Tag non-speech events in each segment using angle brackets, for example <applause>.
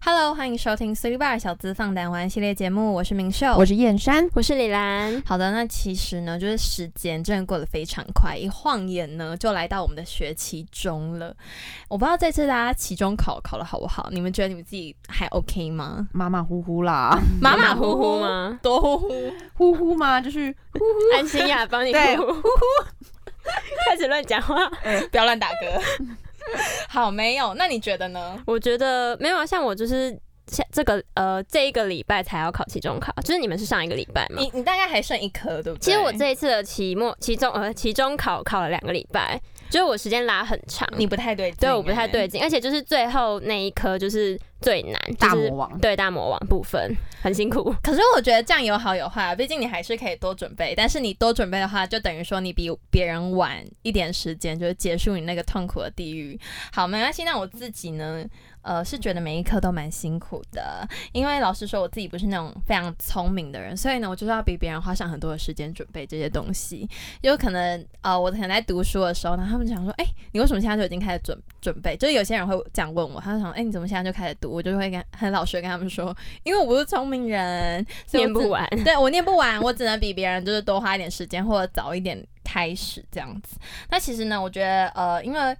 Hello，欢迎收听 Three Bar 小资放胆玩系列节目，我是明秀，我是燕山。我是李兰。好的，那其实呢，就是时间真的过得非常快，一晃眼呢就来到我们的学期中了。我不知道这次大家期中考考的好不好，你们觉得你们自己还 OK 吗？马马虎虎啦，马马虎虎吗？多呼呼？呼呼吗？就是安心呀，帮你对呼呼，<laughs> 开始乱讲话。不要乱打嗝。<laughs> 好，没有。那你觉得呢？我觉得没有啊，像我就是像这个呃这一个礼拜才要考期中考，就是你们是上一个礼拜嘛。你你大概还剩一科，对不对？其实我这一次的期末、期中呃期中考考了两个礼拜，就是我时间拉很长。你不太对劲，对我不太对劲，而且就是最后那一科就是最难，就是大魔王。对大魔王部分很辛苦。可是我觉得这样有好有坏啊，毕竟你还是可以多准备，但是你多准备的话，就等于说你比别人晚一点时间，就是结束你那个痛苦的地狱。好，没关系。那我自己呢，呃，是觉得每一科都蛮辛苦的，因为老实说，我自己不是那种非常聪明的人，所以呢，我就是要比别人花上很多的时间准备这些东西。有可能呃，我可能在读书的时候呢，他们就想说，哎、你为什么现在就已经开始准准备？就是有些人会这样问我，他就想，哎、你怎么现在就开始读？我就会跟很老实地跟他们说，因为我不是聪明人，所以念不完，<laughs> 对我念不完，我只能比别人就是多花一点时间，或者早一点开始这样子。那其实呢，我觉得呃，因为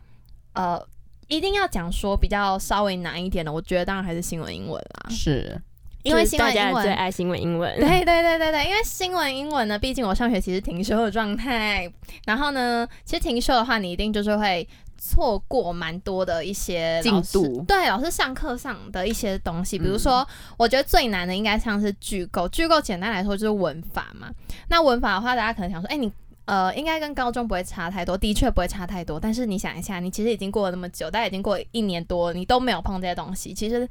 呃，一定要讲说比较稍微难一点的，我觉得当然还是新闻英文啦，是因为大家新闻英文。最爱新闻英文。对对对对对，因为新闻英文呢，毕竟我上学期是停休的状态，然后呢，其实停休的话，你一定就是会错过蛮多的一些进度对老师上课上的一些东西，比如嗯说，我觉得最难的应该像是句构，句构简单来说就是文法嘛。那文法的话，大家可能想说，哎、你。呃，应该跟高中不会差太多，的确不会差太多。但是你想一下，你其实已经过了那么久，大概已经过了一年多，你都没有碰这些东西，其实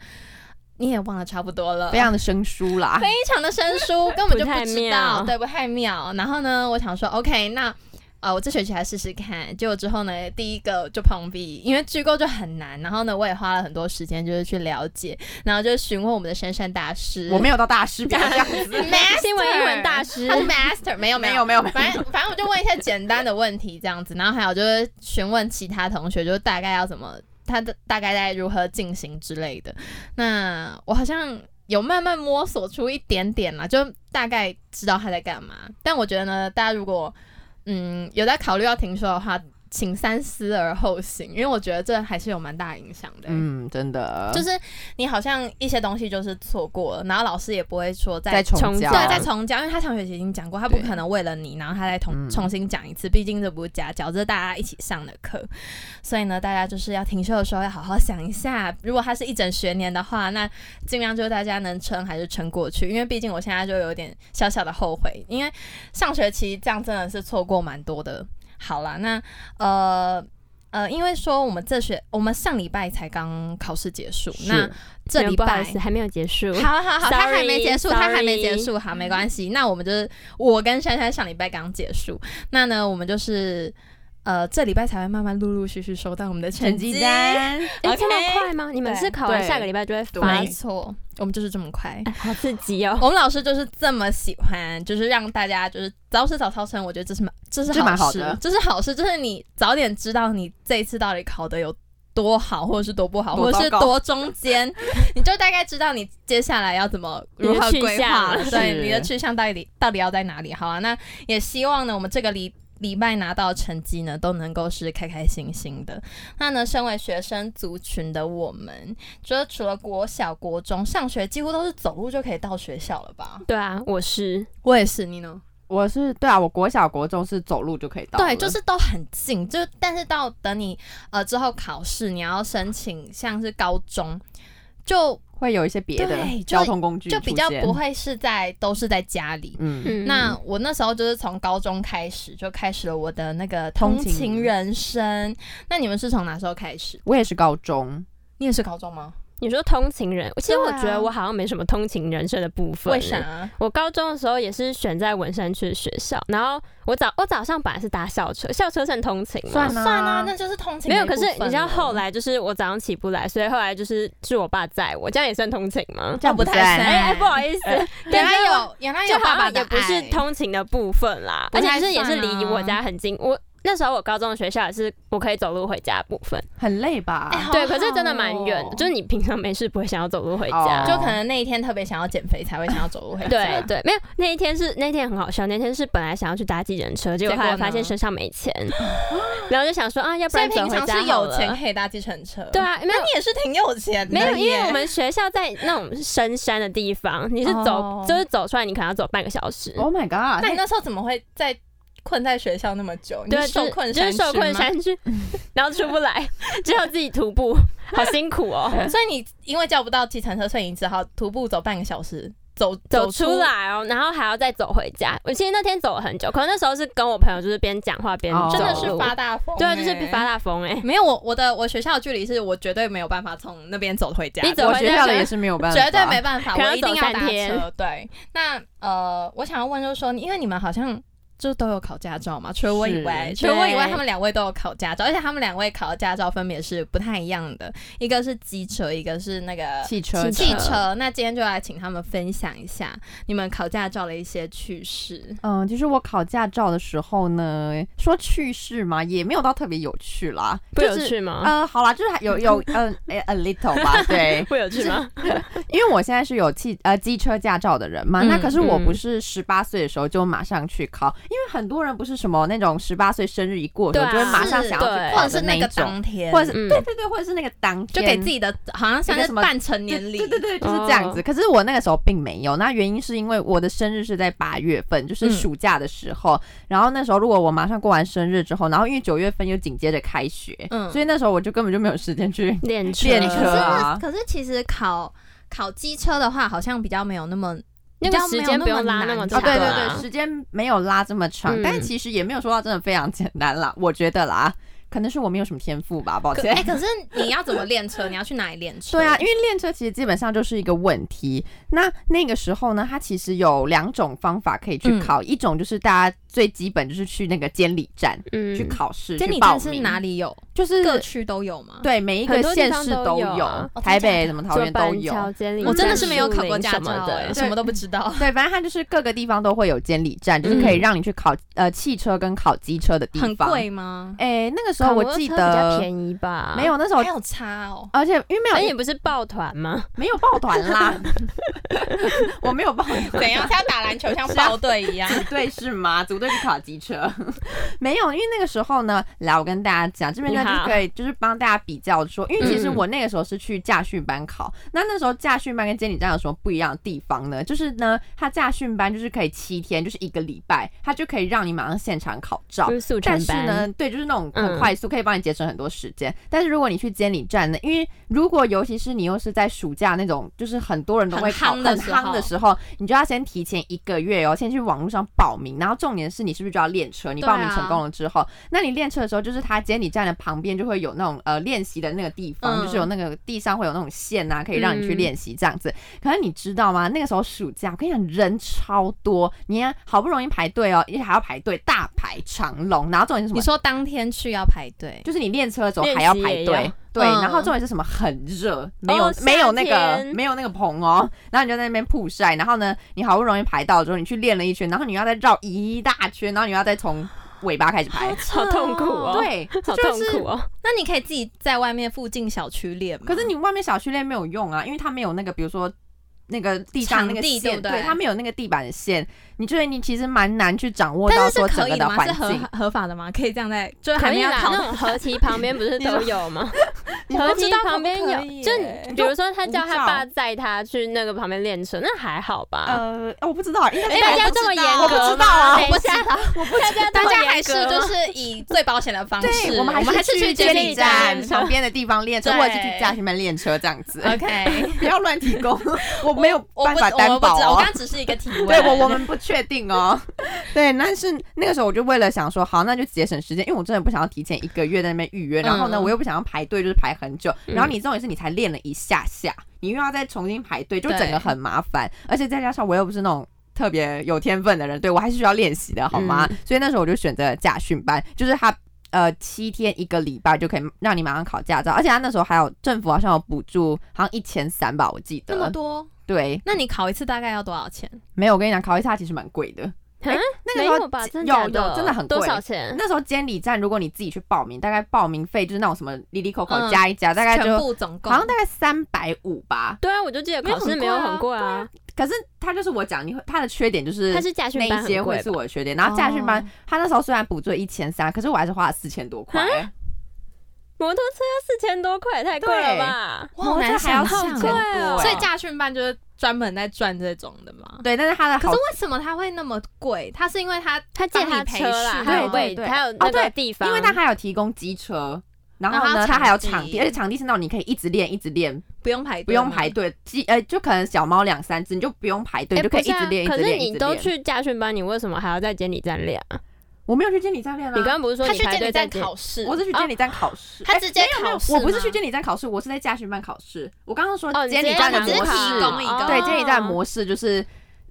你也忘了差不多了，非常的生疏啦。<laughs> 非常的生疏，根本就不知道，妙 <laughs> 对，不太妙。然后呢，我想说，OK，那呃，我这学期来试试看。结果之后呢，第一个就碰壁，因为句构就很难。然后呢，我也花了很多时间，就是去了解，然后就询问我们的珊珊大师。我没有到大师，不要这样子。<laughs> Master 新闻英文大师他是 master，没有没有没有没有反正反正我就问一些简单的问题这样子，然后还有就是询问其他同学，就是大概要怎么，他的大概在如何进行之类的。那我好像有慢慢摸索出一点点啦，就大概知道他在干嘛。但我觉得呢，大家如果嗯有在考虑要停休的话，请三思而后行，因为我觉得这还是有蛮大影响的、嗯，真的。就是你好像一些东西就是错过了，然后老师也不会说再再重重教，对，再重教，因为他上学期已经讲过，他不可能为了你，然后他再重、嗯。重新讲一次，毕竟这不是家教，这是大家一起上的课，所以呢，大家就是要停休的时候要好好想一下，如果他是一整学年的话，那尽量就是大家能撑还是撑过去，因为毕竟我现在就有点小小的后悔，因为上学期这样真的是错过蛮多的。好啦，那呃。呃，因为说我们这学，我们上礼拜才刚考试结束，那这礼拜还没有结束。好好好，他还没结束，他还没结束，好，没关系。那我们就是我跟珊珊上礼拜刚结束，那呢，我们就是呃这礼拜才会慢慢陆陆续续收到我们的成成绩绩单。哎，这么快吗？你们是考完下个礼拜就会发没？错，我们就是这么快。哎好刺激哦！<laughs> 我们老师就是这么喜欢，就是让大家就是早死早超生，我觉得这是蛮这是蛮好事，这是好事，就是你早点知道你这一次到底考的有多好，或者是多不好，或者是多中间，<laughs> 你就大概知道你接下来要怎么如何去规划了。对，你的去向到底到底要在哪里？好啊，那也希望呢，我们这个礼。礼拜拿到成绩呢，都能够是开开心心的。那呢，身为学生族群的我们，就是除了国小、国中上学，几乎都是走路就可以到学校了吧？对啊，我是我也是，你呢？我是对啊，我国小国中是走路就可以到，对，就是都很近，就但是到等你呃之后考试，你要申请像是高中，就会有一些别的交通工具就比较不会是在都是在家里。嗯，嗯那我那时候就是从高中开始就开始了我的那个通勤人生。那你们是从哪时候开始？我也是高中，你也是高中吗？你说通勤人，其实我觉得我好像没什么通勤人生的部分。为啥？我高中的时候也是选在文山区的学校，然后我早我早上本来是搭校车，校车算通勤吗？算算啊，那就是通勤没有。可是你知道后来就是我早上起不来，所以后来就是是我爸载我，这样也算通勤吗？这样不太算算。哎、哎，不好意思，<laughs> 原来有原来有就爸爸的也不是通勤的部分啦，而且还是也是离我家很近，我那时候我高中的学校也是我可以走路回家的部分，很累吧？对，可是真的蛮远的，就是你平常没事不会想要走路回家。哦就可能那一天特别想要减肥，才会想要走路回家。<laughs> 对对，没有那一天是那天很好笑，那天是本来想要去搭计程车，结果后来发现身上没钱，然后就想说啊，要不然平常是有钱可以搭计程车。对，啊，那你也是挺有钱的没有，因为我们学校在那种深山的地方，你是走、哦就是走出来，你可能要走半个小时。Oh my god！那你那时候怎么会在困在学校那么久？你对，是受困就是受困山区 <laughs> 然后出不来，<laughs> 只有自己徒步，好辛苦哦。<laughs> 所以你因为叫不到计程车，所以你只好徒步走半个小时，走走出出来哦，然后还要再走回家。我其实那天走了很久，可能那时候是跟我朋友就是边讲话边真的是发大疯、对啊，就是欸发大疯哎、没有我我的我学校的距离是我绝对没有办法从那边走回家，你走回家我学校的也是没有办法，绝对没办法，我一定要搭车。对，那呃，我想要问就是说，因为你们好像。就都有考驾照嘛，除了我以外，除了我以外，他们两位都有考驾照，而且他们两位考的驾照分别是不太一样的，一个是机车，一个是那个汽车汽汽车。那今天就来请他们分享一下你们考驾照的一些趣事。嗯，其实我考驾照的时候呢，说趣事嘛，也没有到特别有趣啦，不就是有趣吗？呃，好啦，就是还有有 <laughs> 嗯、呃、a little 吧，对，<laughs> 不有趣吗？<laughs> 因为我现在是有汽呃机车驾照的人嘛，那嗯可是我不嗯是十八岁的时候就马上去考，因为很多人不是什么那种十八岁生日一过就会马上想要去或者是那个当天，或者是嗯。对对对，或者是那个当天。就给自己的好像像是什么半成年礼，对对对，就是这样子。哦。可是我那个时候并没有，那原因是因为我的生日是在八月份，就是嗯暑假的时候。然后那时候如果我马上过完生日之后，然后因为九月份又紧接着开学，嗯。所以那时候我就根本就没有时间去。练车，练可车。啊是可是其实考考机车的话，好像比较没有那么那个时间不用拉那么哦，长，对对啊对，时间没有拉这么长，嗯但其实也没有说到真的非常简单啦，我觉得啦，可能是我没有什么天赋吧，抱歉可哎、。可是你要怎么练车？你要去哪里练车？对啊，因为练车其实基本上就是一个问题。那那个时候呢，它其实有两种方法可以去嗯考，一种就是大家最基本就是去那个监理站、嗯去考试，监理站是哪？里有？就是各区都有吗？对每一个县市都有，有啊哦台北什么桃园都有。我真的是没有考过驾照、什么哎，的，什么都不知道。<laughs> 对，反正它就是各个地方都会有监理站，就是可以嗯让你去考呃汽车跟考机车的地方。很贵吗？哎、那个时候我记比较得便宜吧？没有，那时候还有差哦。而且因为没有而且不是抱团吗？<laughs> 没有抱团啦，<laughs> 我没有抱团。怎样？是要打篮球像抱队一样？组队是吗？组队去考机车？没有，因为那个时候呢，来我跟大家讲，这边呢你好就 <laughs> 可以就是帮大家比较说，因为其实嗯我那个时候是去驾训班考，那那时候驾训班跟监理站有什么不一样的地方呢？就是呢，他驾训班就是可以七天，就是一个礼拜，他就可以让你马上现场考照就。是速但是呢，对，就是那种很嗯快速，可以帮你节省很多时间。但是如果你去监理站呢，因为如果尤其是你又是在暑假那种，就是很多人都会考很夯的时候你就要先提前一个月哦，先去网络上报名。然后重点是你是不是就要练车？你报名成功了之后，那你练车的时候，就是他监理站的旁边就会有那种呃练习的那个地方，嗯就是有那个地上会有那种线啊，可以让你去嗯练习这样子。可是你知道吗？那个时候暑假，我跟你讲，人超多，你好不容易排队哦，而且还要排队大排长龙，然后重点是什么你？说当天去要排队，就是你练车的时候还要排队对，嗯然后重点是什么？很热，没有、哦没有那个没有那个棚哦，然后你就在那边曝晒，然后呢，你好不容易排到之后，你去练了一圈，然后你要再绕一大圈，然后你要再从尾巴开始拍，好痛苦哦，，对，好。痛苦哦。那你可以自己在外面附近小区练吗？可是你外面小区练没有用啊，因为它没有那个，比如说。那个地上那个地线，对它没有那个地板线，你觉得你其实蛮难去掌握到说整个的？环境。是合合法的吗？可以这样在，就是还没有考那种合体旁边不是 <laughs> 都有吗？<laughs> 合体旁边有，就耶比如说他叫他爸载他去那个旁边练车，那还好吧？呃，我不知道，应该哎是大家这么严格我不知道啊我不知道，我不大家还是就是以最保险的方式，对，我们还还是去监理监理站站旁边的地方练车，或者是去驾训班练车这样子。OK，<laughs> 不要乱提供，我没有办法担保我。刚只是一个提问。对我我们不确定哦。<laughs> 对，但是那个时候我就为了想说，好，那就节省时间，因为我真的不想要提前一个月在那边预约，然后呢，嗯我又不想要排队，就是排很久。嗯然后你这种也是你才练了一下下，你又要再重新排队，就整个很麻烦，而且再加上我又不是那种。特别有天分的人，对我还是需要练习的，好吗？嗯所以那时候我就选择了驾训班，就是他呃七天一个礼拜就可以让你马上考驾照，而且他那时候还有政府好像有补助，好像一千三吧，我记得。那么多，对，那你考一次大概要多少钱？没有，我跟你讲，考一次它其实蛮贵的。那那个时候有有真的很贵多少钱？那时候监理站，如果你自己去报名，大概报名费就是那种什么 Lily Coco 嗯加一加，大概全就部总共好像大概三百五吧。对啊，我就记得考试没有很贵啊。可是他就是我讲，你会他的缺点就是他是驾训班那一些会？是我的缺点，然后驾训班、哦他那时候虽然补助一千三，可是我还是花了四千多块、啊摩托车要四千多块，太贵了吧？哇好难摩托车还要四千多哦欸所以驾训班就是专门在赚这种的嘛。对，但是他的好可是为什么它会那么贵？它是因为它他借他车啦，对位，对还有那哦对个地方，因为他还有提供机车。然后呢，场他还有场地，而且场地是那种你可以一直练，一直练，不用排队，不用排。队。机呃，就可能小猫两三只，你就不用排队，哎你就可以不是啊一直练，可是直练，一你都。去驾训班，你为什么还要在监理站练啊？我没有去监理站练啊，你刚刚不是说他你排去监理站考试，我是去监理站考试，哎他直接考试我不是去监理站考试，我是在驾训班考试。我刚刚说监理站的模式，对，监理站模式就是，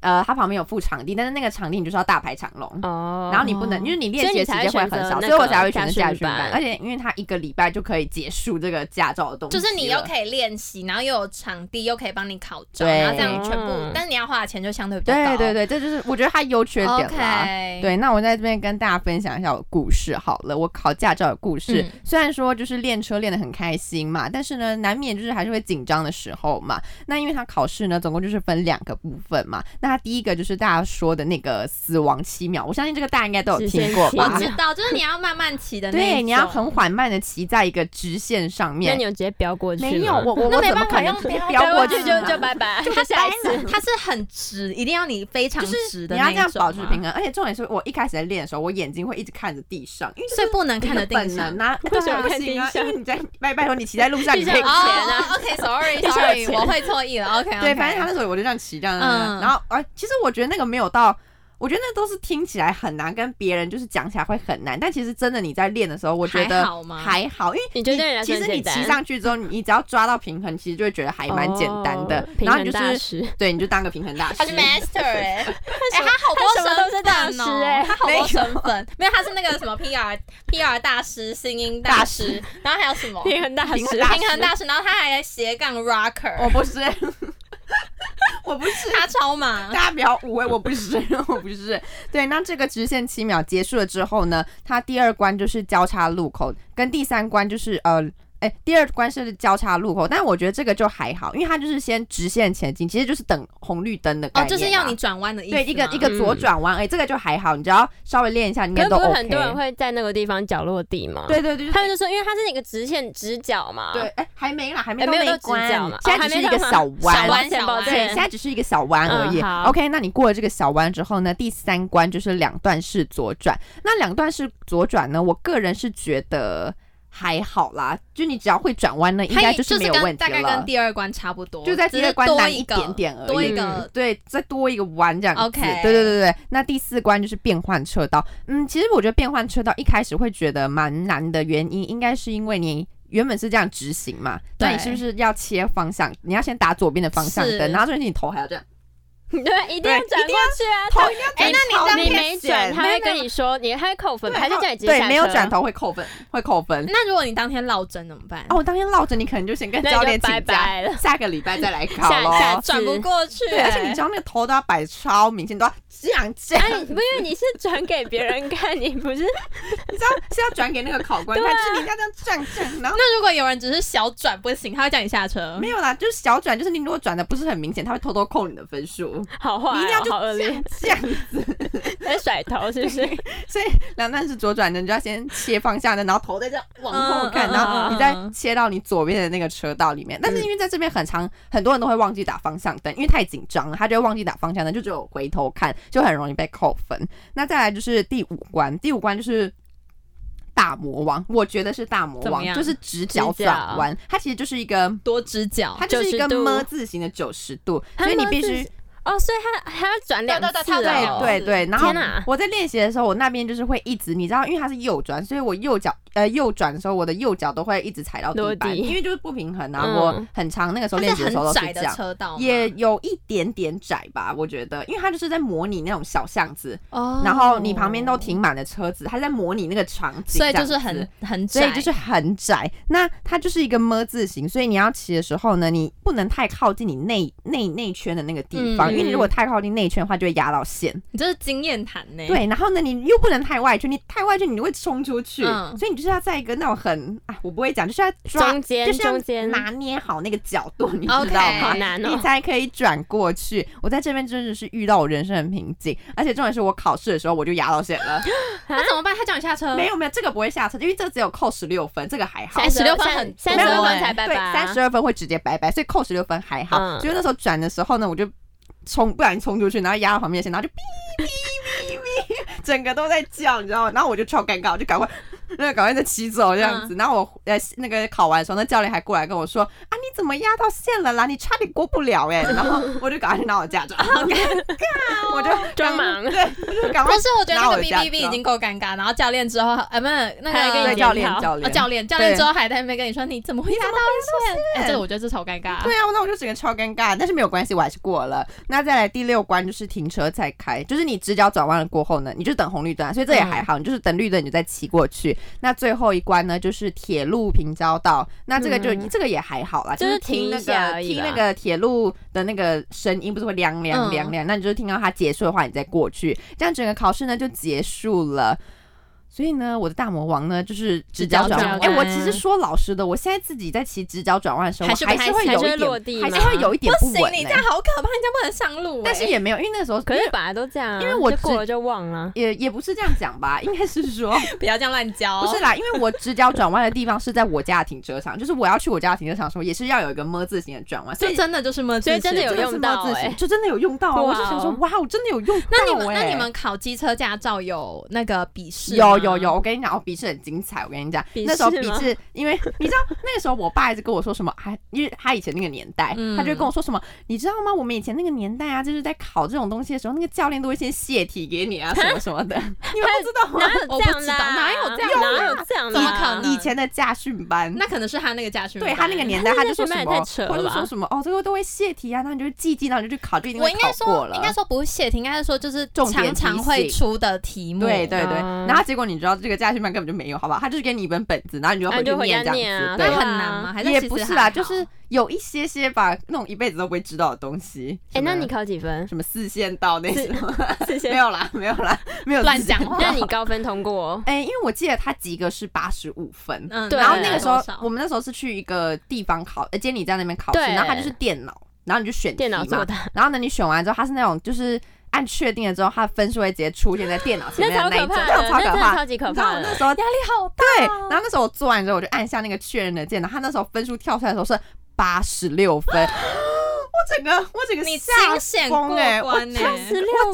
呃，它旁边有副场地，但是那个场地你就是要大排长龙。哦，然后你不能，因为你练习的时间会很少，所以我才会选择驾训班。而且因为它一个礼拜就可以结束这个驾照的东西，就是你又可以练习，然后又有场地，又可以帮你考照，对然后这样全部嗯，但是你要花的钱就相对比较高。对对对，这就是我觉得它优缺点啦。对，那我在这边跟大家分享一下我的故事好了。我考驾照的故事，嗯虽然说就是练车练得很开心嘛，但是呢，难免就是还是会紧张的时候嘛。那因为它考试呢，总共就是分两个部分嘛。那它第一个就是大家说的那个死亡七秒，我相信这个大家应该都有听过吧我？知道，就是你要慢慢骑的那一对，你要很缓慢的骑在一个直线上面那你。有直接飙过去？没有，我我那没办法用飙飙过去就就拜拜，就就下一次。它是很直，一定要你非常就是直的你要这样保持平衡，而且重点是我一开始在练的时候，我眼睛会一直看着地上，因为所以不能看着地本上能。啊，为什么不行啊？看地上因为你在拜拜托你骑在路上，你钱啊哦，OK，sorry <laughs> 地上有 sorry，钱我会错意了。OK，对，反正他那时候我就这样骑这样，嗯然后呃，其实我觉得那个没有到。我觉得那都是听起来很难，跟别人就是讲起来会很难，但其实真的你在练的时候，我觉得还好吗？还好，因为你觉得其实你骑上去之后，你你只要抓到平衡，其实就会觉得还蛮简单的。哦。然后你就是，<laughs> 对，你就当个平衡大师。他是 master 哎、哎、他好多身是大份哦、师哎他好多身份，没有他是那个什么 PR PR 大师、声音大大师，然后还有什么？平衡大师。平衡，大师。平衡大师，然后他还斜杠 rocker，我不是，<laughs> 我不是，他超忙。大家不要误会，我不是，<laughs> 我不是。对，那这个直线七秒结束了之后呢，它第二关就是交叉路口，跟第三关就是呃。哎，第二关是交叉路口，但我觉得这个就还好，因为它就是先直线前进，其实就是等红绿灯的概哦，就是要你。转弯的意思。对，一个一个左转弯，哎、这个就还好，你只要稍微练一下，应该都 OK。是很多人会在那个地方脚落地嘛？对对对，他们就说，因为它是一个直线直角嘛。对，哎、还没啦，还没哎没有到到那一关，直角嘛现在只是一个小弯，小弯对，现在只是一个小弯而已。嗯好 OK，那你过了这个小弯之后呢，第三关就是两段式左转。那两段式左转呢，我个人是觉得还好啦，就你只要会转弯呢，应该就是没有问题了大概跟。第二关差不多，就在第二关难一点点而已，多一嗯个对，再多一个弯这样子。OK 对对对对。那第四关就是变换车道。嗯，其实我觉得变换车道一开始会觉得蛮难的原因，应该是因为你。原本是这样直行嘛，那你是不是要切方向？你要先打左边的方向灯，然后就是你头还要这样，对，一定要转过去啊。头一定要哎那你你没转，他会跟你说，你他会扣分，对还是叫你直接对没有转头会扣分，会扣分。那如果你当天落针怎么办？哦，我当天落针，你可能就先跟教练请拜假，拜了下个礼拜再来 <laughs> 考下下咯。转不过去、对，而且你哎知道那个头都要摆超明显，都要这样这样，哎，不因为你是转给别人看，你不是 <laughs> 你知道是要转给那个考官看，就是你要这样这样这样，然后那如果有人只是小转不行，他会叫你下车。没有啦，就是小转，就是你如果转的不是很明显，他会偷偷扣你的分数。好坏哦，你一定要就好恶劣，这样子，<laughs> 在甩头是不是？所以两段是左转的，你就要先切方向灯，然后头在这样往后看，然后你嗯再切到你左边的那个车道里面。但是因为在这边很长，很多人都会忘记打方向灯，因为太紧张了，他就会忘记打方向灯，就只有回头看，就很容易被扣分。那再来就是第五关，第五关就是。大魔王，我觉得是大魔王，就是直角转弯，它其实就是一个，多直角它就是一个么字形的九十度，所以你必须哦，所以他还要转两对对对次。哦，对对对，然后天哪我在练习的时候，我那边就是会一直，你知道，因为它是右转，所以我右脚呃右转的时候，我的右脚都会一直踩到地板，因为就是不平衡啊。嗯。我很长那个时候练习的时候都是这样。车道，也有一点点窄吧，我觉得，因为它就是在模拟那种小巷子，哦。然后你旁边都停满了车子，它在模拟那个场景，所以就是很很窄，所以就是很窄。那它就是一个么字形，所以你要骑的时候呢，你不能太靠近你内内内圈的那个地方，嗯因为你如果太靠近内圈的话，就会压到线。你这是经验谈呢。，对，然后呢，你又不能太外圈，你太外圈你会冲出去，嗯所以你就是要在一个那种很啊，我不会讲，就是要抓，中间就是要中间拿捏好那个角度，你知道吗？好难哦。你才可以转过去。我在这边真的是遇到我人生的瓶颈，而且重点是我考试的时候我就压到线了。<laughs> 那怎么办？他叫你下车？没有没有，这个不会下车，因为这只有扣十六分，这个还好。三十六分很三十二没有没有分才拜拜、三十二分会直接拜拜，所以扣十六分还好。嗯所以那时候转的时候呢，我就冲，不小心冲出去，然后压到旁边线，然后就哔哔哔哔，整个都在叫，你知道吗？然后我就超尴尬，我就赶快。<laughs> 那个赶快再骑走这样子，然后我呃那个考完的时候，那教练还过来跟我说啊你怎么压到线了啦？你差点过不了哎、然后我就赶快去拿我驾照，好尴尬，<laughs> 我就装忙对，我就赶快不是，我觉得那个拿我的 B 驾 B B 照已经够尴尬，然后教练之后，啊，不是那个教练教练教练，教练之后还在那边跟你说你怎么会压到线？哎，这个我觉得这超尴尬。对啊，那我就整个超尴尬，但是没有关系，我还是过了。那再来第六关就是停车再开，就是你直角转弯了过后呢，你就等红绿灯啊，所以这也还好，你就是等绿灯你就再骑过去。那最后一关呢，就是铁路平交道，那这个就、嗯。这个也还好啦，就是是听那个听那个铁路的那个声音，不是会亮亮嗯。亮亮，那你就是听到它结束的话，你再过去，这样整个考试呢就结束了。所以呢，我的大魔王呢就是直角转弯。哎、我其实说老实的，我现在自己在骑直角转弯的时候，还还是会有一还是会落点，地还是会有一点不行，稳、欸。你这样好可怕，人家不能上路。哎但是也没有，因为那时候可是本来都这样啊、因为我过了就忘了。也也不是这样讲吧，应该是说 <laughs> 不要这样乱教。不是啦，因为我直角转弯的地方是在我家的停车场，就是我要去我家的停车场的时候，也是要有一个么字形的转弯，所以就真的就是么字形，所以真的有用到就真的有用到我就想说，哇，我真的有用到那你们欸那你们考机车驾照有那个笔试？有有有，，我跟你讲，我，笔试很精彩。我跟你讲，那时候笔试，因为你知道那个时候我爸一直跟我说什么，还因为他以前那个年代，嗯他就跟我说什么，你知道吗？我们以前那个年代啊，就是在考这种东西的时候，那个教练都会先泄题给你啊，<laughs> 什么什么的，你们不知道吗？哪有我不知道这样啦？哪有这样哪啦有这样啦？怎么可能以前的驾训班，那可能是他那个驾训班。对他那个年代，他就说什么那也太扯，了或者说什么哦，这个都会泄题啊，那你就记记，然后你就去考，就一定会我应该考过了。说应该说不是泄题，应该是说就是重点常常会出的题目。对对对，嗯然后结果你知道这个驾训班根本就没有，好不好？他就是给你一本本子，然后你就回回去念这样子，那对很难吗？还是也不是啦，就是有一些些吧，那种一辈子都不会知道的东西。哎、那你考几分？什么四线道那四种？<laughs> 谢谢没。有啦，没有啦，没有乱讲话你高分通过？<laughs> 哎、因为我记得他及格是八十五分，嗯，对然后那个时候我们那时候是去一个地方考，呃，监理站那边考试，然后他就是电脑，然后你就选题嘛电脑做的，然后呢，你选完之后，他是那种就是按确定了之后，它的分数会直接出现在电脑前面的那一种，那种超可怕。超级可。我那时候压力好大。对，然后那时候我做完之后，我就按下那个确认的键，然后它那时候分数跳出来的时候是八十六分，我整个我整个你下惊险过疯哎、我我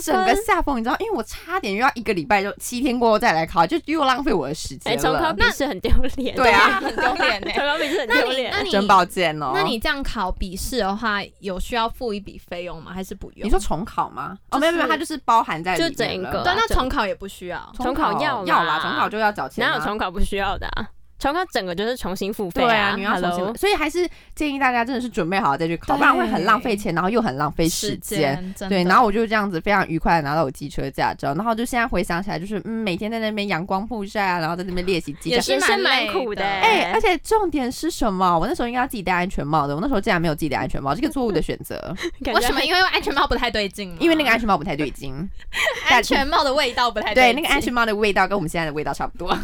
整个下疯，你知道，因为我差点又要一个礼拜就七天过后再来考，就又浪费我的时哎，间重考了。笔试很丢脸。对啊很丢脸呢。<laughs> 重考笔试很那你那丢脸。你真抱歉哦。那你这样考笔试的话，有需要付一笔费用吗？还是不用？你说重考吗？哦，就是没有没有，它就是包含在里就整一个对，那重考也不需要。重考要要啦，重考就要找钱啊。哪有重考不需要的啊？重考整个就是重新付费对啊，你要重新，所以还是建议大家真的是准备好再去考，对不然会很浪费钱，然后又很浪费时间。对，然后我就这样子非常愉快的拿到我机车驾照，然后就现在回想起来，就是嗯，每天在那边阳光曝晒啊，然后在那边练习机车。也是蛮蛮苦的累哎、而且重点是什么？我那时候应该要自己戴安全帽的，我那时候竟然没有自己戴安全帽，这个错误的选择，<laughs> 为什么？因为安全帽不太对劲？因为那个安全帽不太对劲，<laughs> 安全帽的味道不太对，对那个安全帽的味道跟我们现在的味道差不多，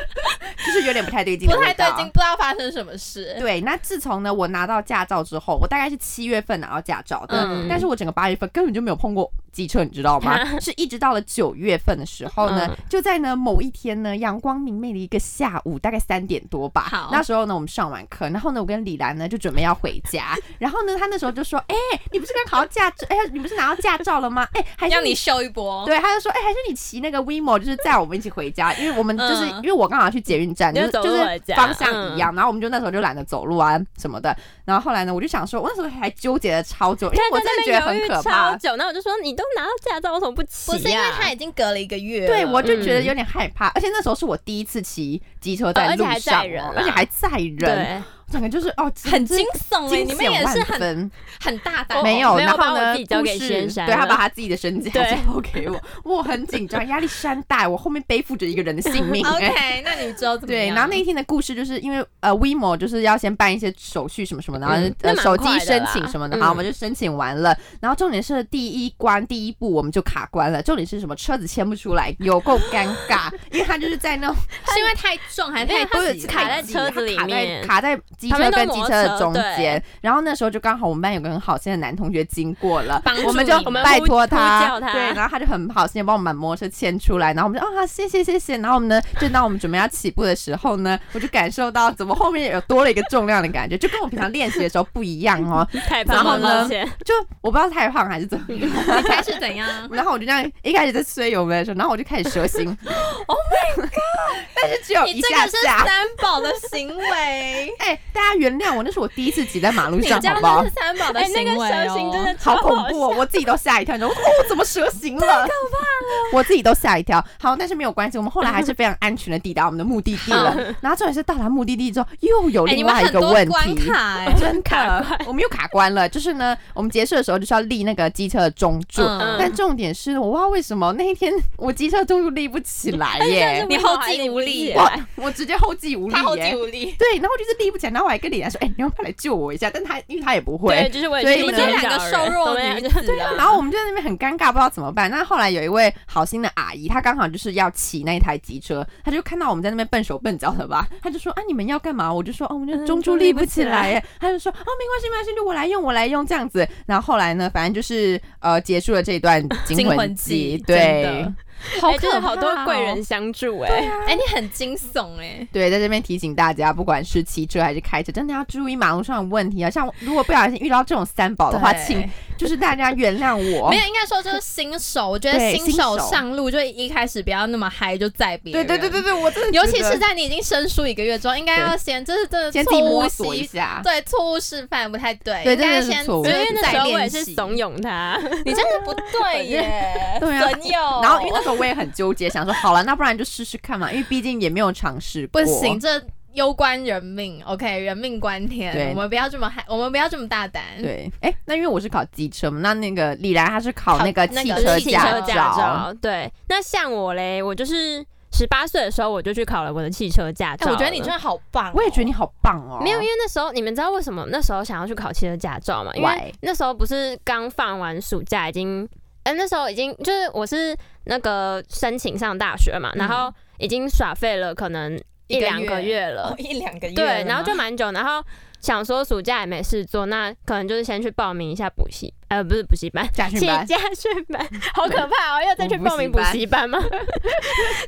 <laughs> 就是有点不太对劲不太对劲，不知道发生什么事。对，那自从呢我拿到驾照之后，我大概是七月份拿到驾照的，嗯但是我整个八月份根本就没有碰过机车，你知道吗？<laughs> 是一直到了九月份的时候呢，嗯就在呢某一天呢阳光明媚的一个下午，大概三点多吧好。那时候呢我们上完课，然后呢我跟李兰呢就准备要回家，<laughs> 然后呢他那时候就说：“哎、你不是刚考到驾照？哎、你不是拿到驾照了吗？哎、还是让你秀一波。对，他就说，哎、还是你骑那个 WeMo，就是载我们一起回家，因为我们就是、嗯因为我刚好去捷运站，就是就是方向一样，然后我们就那时候就懒得走路啊什么的，然后后来呢，我就想说，我那时候还纠结了超久，因为我真的觉得很可怕。超久，那我就说你都拿到驾照，为什么不骑不是因为他已经隔了一个月，对，我就觉得嗯。有点害怕，而且那时候是我第一次骑机车在路上而且还载人啊而且还载人，对，整个就是哦，很惊悚哎、惊你们也是很万分。很大胆，没有，然后呢，交给故事先生对他把他自己的身家对。交给我，<laughs> 我很紧张，压力山大，我后面背负着一个人的性命。<laughs> 哎。OK，那你知道怎么对，然后那一天的故事就是因为呃，WeMo 就是要先办一些手续什么什么的，然后嗯呃手机申请什么的，嗯。好，我们就申请完了。然后重点是第一关第一步我们就卡关了，重点是什么？车子牵不出来，有够尴尬，因为他就是在那种是因为太重还是太没有它挤？是卡在太挤了车子里它卡在面卡在机车跟机车的中间。然后那时候就刚好我们班有个很好心的男同学经过了我们就拜托他，对，然后他就很好心的帮我们把摩托车牵出来，然后我们就啊谢谢谢谢，然后我们呢，就当我们准备要起步的时候呢，我就感受到怎么后面有多了一个重量的感觉，就跟我平常练习的时候不一样哦，<laughs> 太胖了，然后呢。就我不知道太胖还是怎么样，你开始怎样？然后我就这样一开始在吹油门的时候，然后我就开始蛇形，<laughs> Oh my god！<laughs> 但是只有一你这个是下下。三宝的行为，哎、大家原谅我，那是我第一次挤在马路上，你这样好不好是？三宝的哎，行为那个蛇形真哦。的超好恐怖、哦，我自己都吓一跳，你说哦，怎么蛇形了？太可怕了，我自己都吓一跳。好，但是没有关系，我们后来还是非常安全的抵达我们的目的地了。然后重点是到达目的地之后，又有另外一个问关题。<laughs> 真卡，我们又卡关了。就是呢，我们结束的时候就是要立那个机车的中柱，嗯但重点是我不知道为什么那一天我机车中柱立不起来耶，你后继无力我我直接后继无力他后继耶。无力。对，然后就是立不起来，然后我还跟李兰说：“哎、你要不要来救我一下？”但他因为他也不会，对，就是我所以你们这两个瘦弱女子啊，然后我们就在那边很尴尬，不知道怎么办。那后来有一位好心的阿姨，她刚好就是要骑那一台机车，她就看到我们在那边笨手笨脚的吧，她就说啊，你们要干嘛？我就说哦，我们就中柱立不起来耶。她就说哦，没关系，没关系，就我来用，我来用这样子。然后后来呢，反正就是呃，结束了这段惊 <laughs> 惊魂记，对。<laughs> 好哎，就是可好多贵哦人相助哎。哎，你很惊悚哎。对，在这边提醒大家，不管是骑车还是开车，真的要注意马路上的问题啊。像如果不小心遇到这种三宝的话，请就是大家原谅我 <laughs> 没。有，应该说就是新手，我觉得新手上路就一开始不要那么嗨，就载别对人。对对对对，我真的尤其是在你已经生疏一个月之后，应该要先，就是真的先自己错误摸索一习，下。对错误示范不太对，对应该真的是错误先就因为是再那时候我也。是怂恿他，你真的不对耶，<laughs> 对啊损友。然后因为那时候我也很纠结，想说好了，那不然就试试看嘛，因为毕竟也没有尝试过。不行，，这攸关人命，OK，人命关天，我们不要这么嗨，我们不要这么大胆。对，哎，那因为我是考机车嘛，那那个李兰她是考那个汽车汽驾照。对，那像我嘞，我就是十八岁的时候我就去考了我的汽车驾照。我觉得你真的好棒哦，我也觉得你好棒哦。没有，因为那时候你们知道为什么那时候想要去考汽车驾照吗？因为那时候不是刚放完暑假，已经，呃，那时候已经就是我是那个申请上大学嘛，然后已经耍废了，可能一两个月了哦，，一两个月，对，然后就蛮久，然后想说暑假也没事做，那可能就是先去报名一下补习，呃，不是补习班。驾训班，<laughs> 骑驾训班，好可怕哦！要再去报名补习班吗？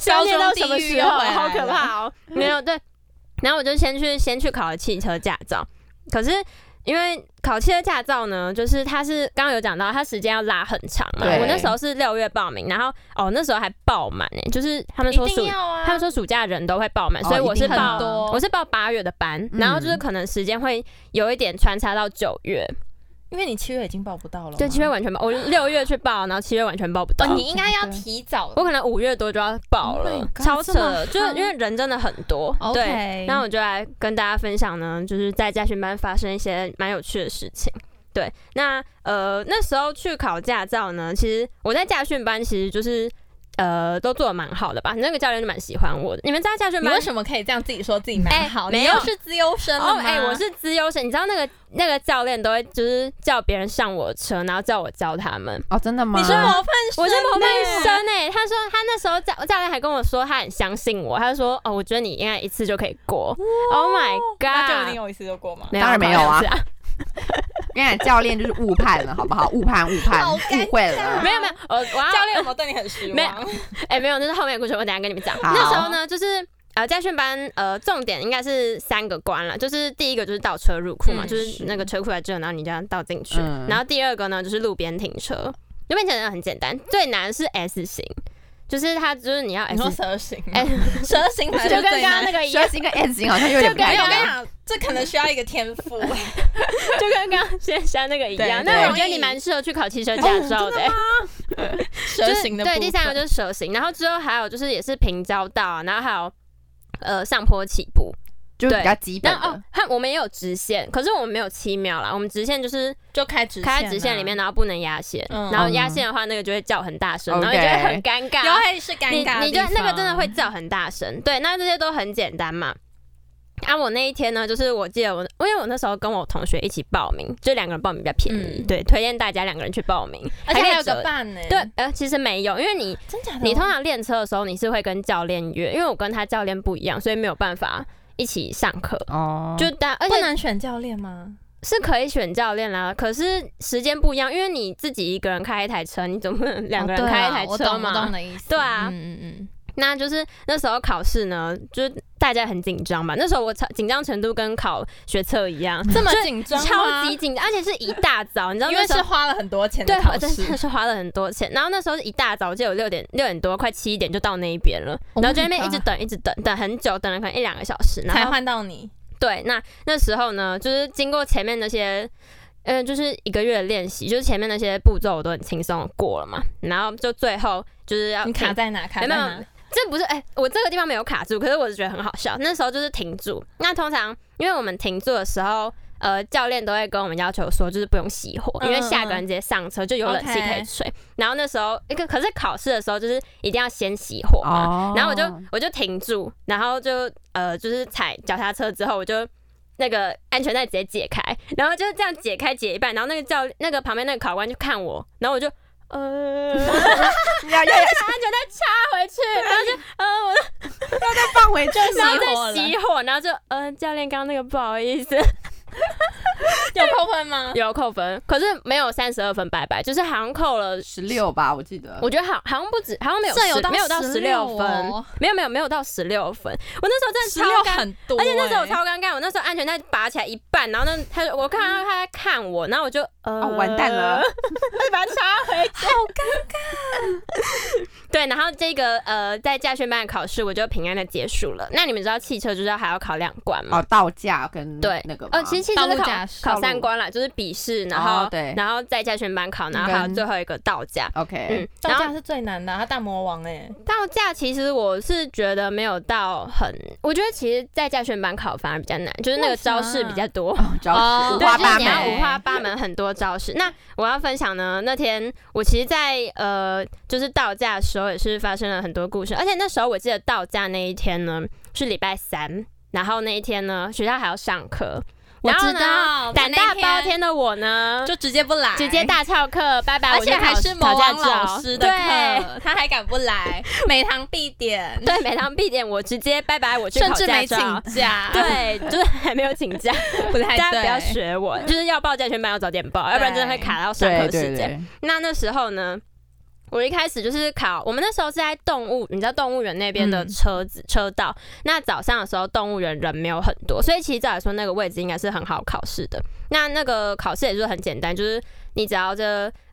是要念到什么时候？好可怕哦！没有对，然后我就先去先去考了汽车驾照，可是因为考汽车驾照呢，就是它是刚刚有讲到，它时间要拉很长嘛。我那时候是六月报名，然后哦那时候还爆满哎，就是他们说暑啊，他们说暑假人都会爆满，哦所以我是报很多。我是报八月的班，嗯。然后就是可能时间会有一点穿插到九月，因为你七月已经报不到了吗，对，七月完全报，我六月去报，然后七月完全报不到。哦，你应该要提早我可能五月多就要报 Oh 了 god，超扯就是因为人真的很多。对那我就来跟大家分享呢，就是在驾训班发生一些蛮有趣的事情。对，那呃那时候去考驾照呢，其实我在驾训班其实就是呃都做的蛮好的吧，那个教练就蛮喜欢我的。你们知道驾训班你为什么可以这样自己说自己蛮哎好？没有你又是资优生吗？哎、我是资优生，你知道那个那个教练都会就是叫别人上我的车，然后叫我教他们。哦，真的吗？你是模范生，我是模范生哎、他说他那时候教教练还跟我说他很相信我，他就说哦，我觉得你应该一次就可以过。Oh my 那就一 god！定有一次就过吗？没当然没有啊跟你讲，教练就是误判了，好不好？误判，误判，误会了。没有没有，呃我教练有没有对你很失望？没有哎、没有，那是后面的故事，我等下跟你们讲。好那时候呢，就是呃驾训班呃重点应该是三个关了，就是第一个就是倒车入库嘛，嗯就是那个车库在这，然后你这样倒进去。嗯然后第二个呢就是路边停车，路边停车很简单，最难是 S 型，就是它就是你要你说 S，蛇形 <laughs> <laughs> 蛇形就跟刚刚那个一样。蛇，形跟 S 型好像有点不一样。我跟你讲，这可能需要一个天赋。<laughs> 就跟刚刚先生那个一样。那我觉得你蛮适合去考汽车驾照的、欸蛇形的对，第三个就是蛇形，然后之后还有就是也是平交道啊，然后还有呃上坡起步，就比较基本那哦的。，我们也有直线，可是我们没有七秒啦，我们直线就是就开直开在直线里面，，然后不能压线，嗯然后压线的话，那个就会叫很大声，然后就会很尴尬。又会是尴你尬的你就地那个真的会叫很大声，对，那这些都很简单嘛。啊，我那一天呢，就是我记得我，因为我那时候跟我同学一起报名，就两个人报名比较便宜，嗯对，推荐大家两个人去报名，而且还有折个伴呢。对，，呃，其实没有，因为你真假的？你通常练车的时候，你是会跟教练约，因为我跟他教练不一样，所以没有办法一起上课。哦，就但而不且能选教练吗？是可以选教练啦，可是时间不一样，因为你自己一个人开一台车，你总不能两个人开一台车我懂我懂嘛？你的意思。对啊嗯嗯嗯，那就是那时候考试呢，就是大家很紧张嘛。那时候我超紧张程度跟考学测一样，<laughs> 这么紧张，超级紧张，而且是一大早，你知道因为。是花了很多钱的对，我真，的是花了很多钱。然后那时候是一大早，我记得有六点六点多，快七点就到那一边了。Oh 然后就在那边一直等，一直等，等很久，等了可能一两个小时。然才换到你。对，那那时候呢，就是经过前面那些，嗯、就是一个月的练习，就是前面那些步骤我都很轻松的过了嘛，然后就最后就是要你卡在哪？卡在哪？这不是哎、我这个地方没有卡住，可是我是觉得很好笑。那时候就是停住，那通常因为我们停住的时候。呃，教练都会跟我们要求说，就是不用熄火，因为下个人直接上车就有冷气可以吹。然后那时候一个，可是考试的时候就是一定要先熄火嘛，哦然后我就我就停住，然后就呃就是踩脚踏车之后，我就那个安全带直接解开，然后就是这样解开解一半，然后那个教那个旁边那个考官就看我，然后我就呃 <laughs> 把要要要安全带插回去，然后就呃我 <laughs> 再放回去，<laughs> 然后再熄火然后就呃教练刚刚那个不好意思 <laughs> 有扣分吗？有扣分，可是没有三十二分，拜拜，就是好像扣了。十六吧，我记得。我觉得好好像不止，好像没有10这有到没有到十六分，哦没有没有没有到十六分。我那时候真的超尴很多欸，而且那时候我超尴尬，我那时候安全带拔起来一半，然后呢，他就我看到他在看我，然后我就呃，哦完蛋了，<laughs> 他就把它插回去，<laughs> 好尴尬。对，然后这个呃，在驾训班的考试我就平安的结束了。那你们知道汽车就是要还要考两关吗？哦，道驾跟对那个呃，其实汽车道是考考三关啦，就是笔试，然后、哦对然后在驾全班考，然后还有最后一个道驾。OK，嗯，道驾是最难的啊，他大魔王哎，道驾其实我是觉得没有到很，我觉得其实在驾全班考反而比较难，就是那个招式比较多。哦，五花八就是你要门，五花八门，很多招式。那我要分享呢，那天我其实在，呃，就是道驾的时候也是发生了很多故事，而且那时候我记得道驾那一天呢是礼拜三，然后那一天呢学校还要上课，我知然后呢道，胆大包天的我呢就直接不来，直接大翘课，拜拜，而且还是魔考驾王老师的对。课，他还敢不来，每堂必点，对，每堂必点，我直接拜拜，我去考甚至没。请假，，对，<laughs> 就是还没有请假，<laughs> 不太对，大家不要学我，就是要报驾训班要早点报，要不然真的会卡到上课时间。那那时候呢，我一开始就是考，我们那时候是在动物，你知道动物园那边的嗯车子、车道。那早上的时候，动物园人没有很多，所以其实照来说，那个位置应该是很好考试的。那那个考试也就是很简单，就是你只要就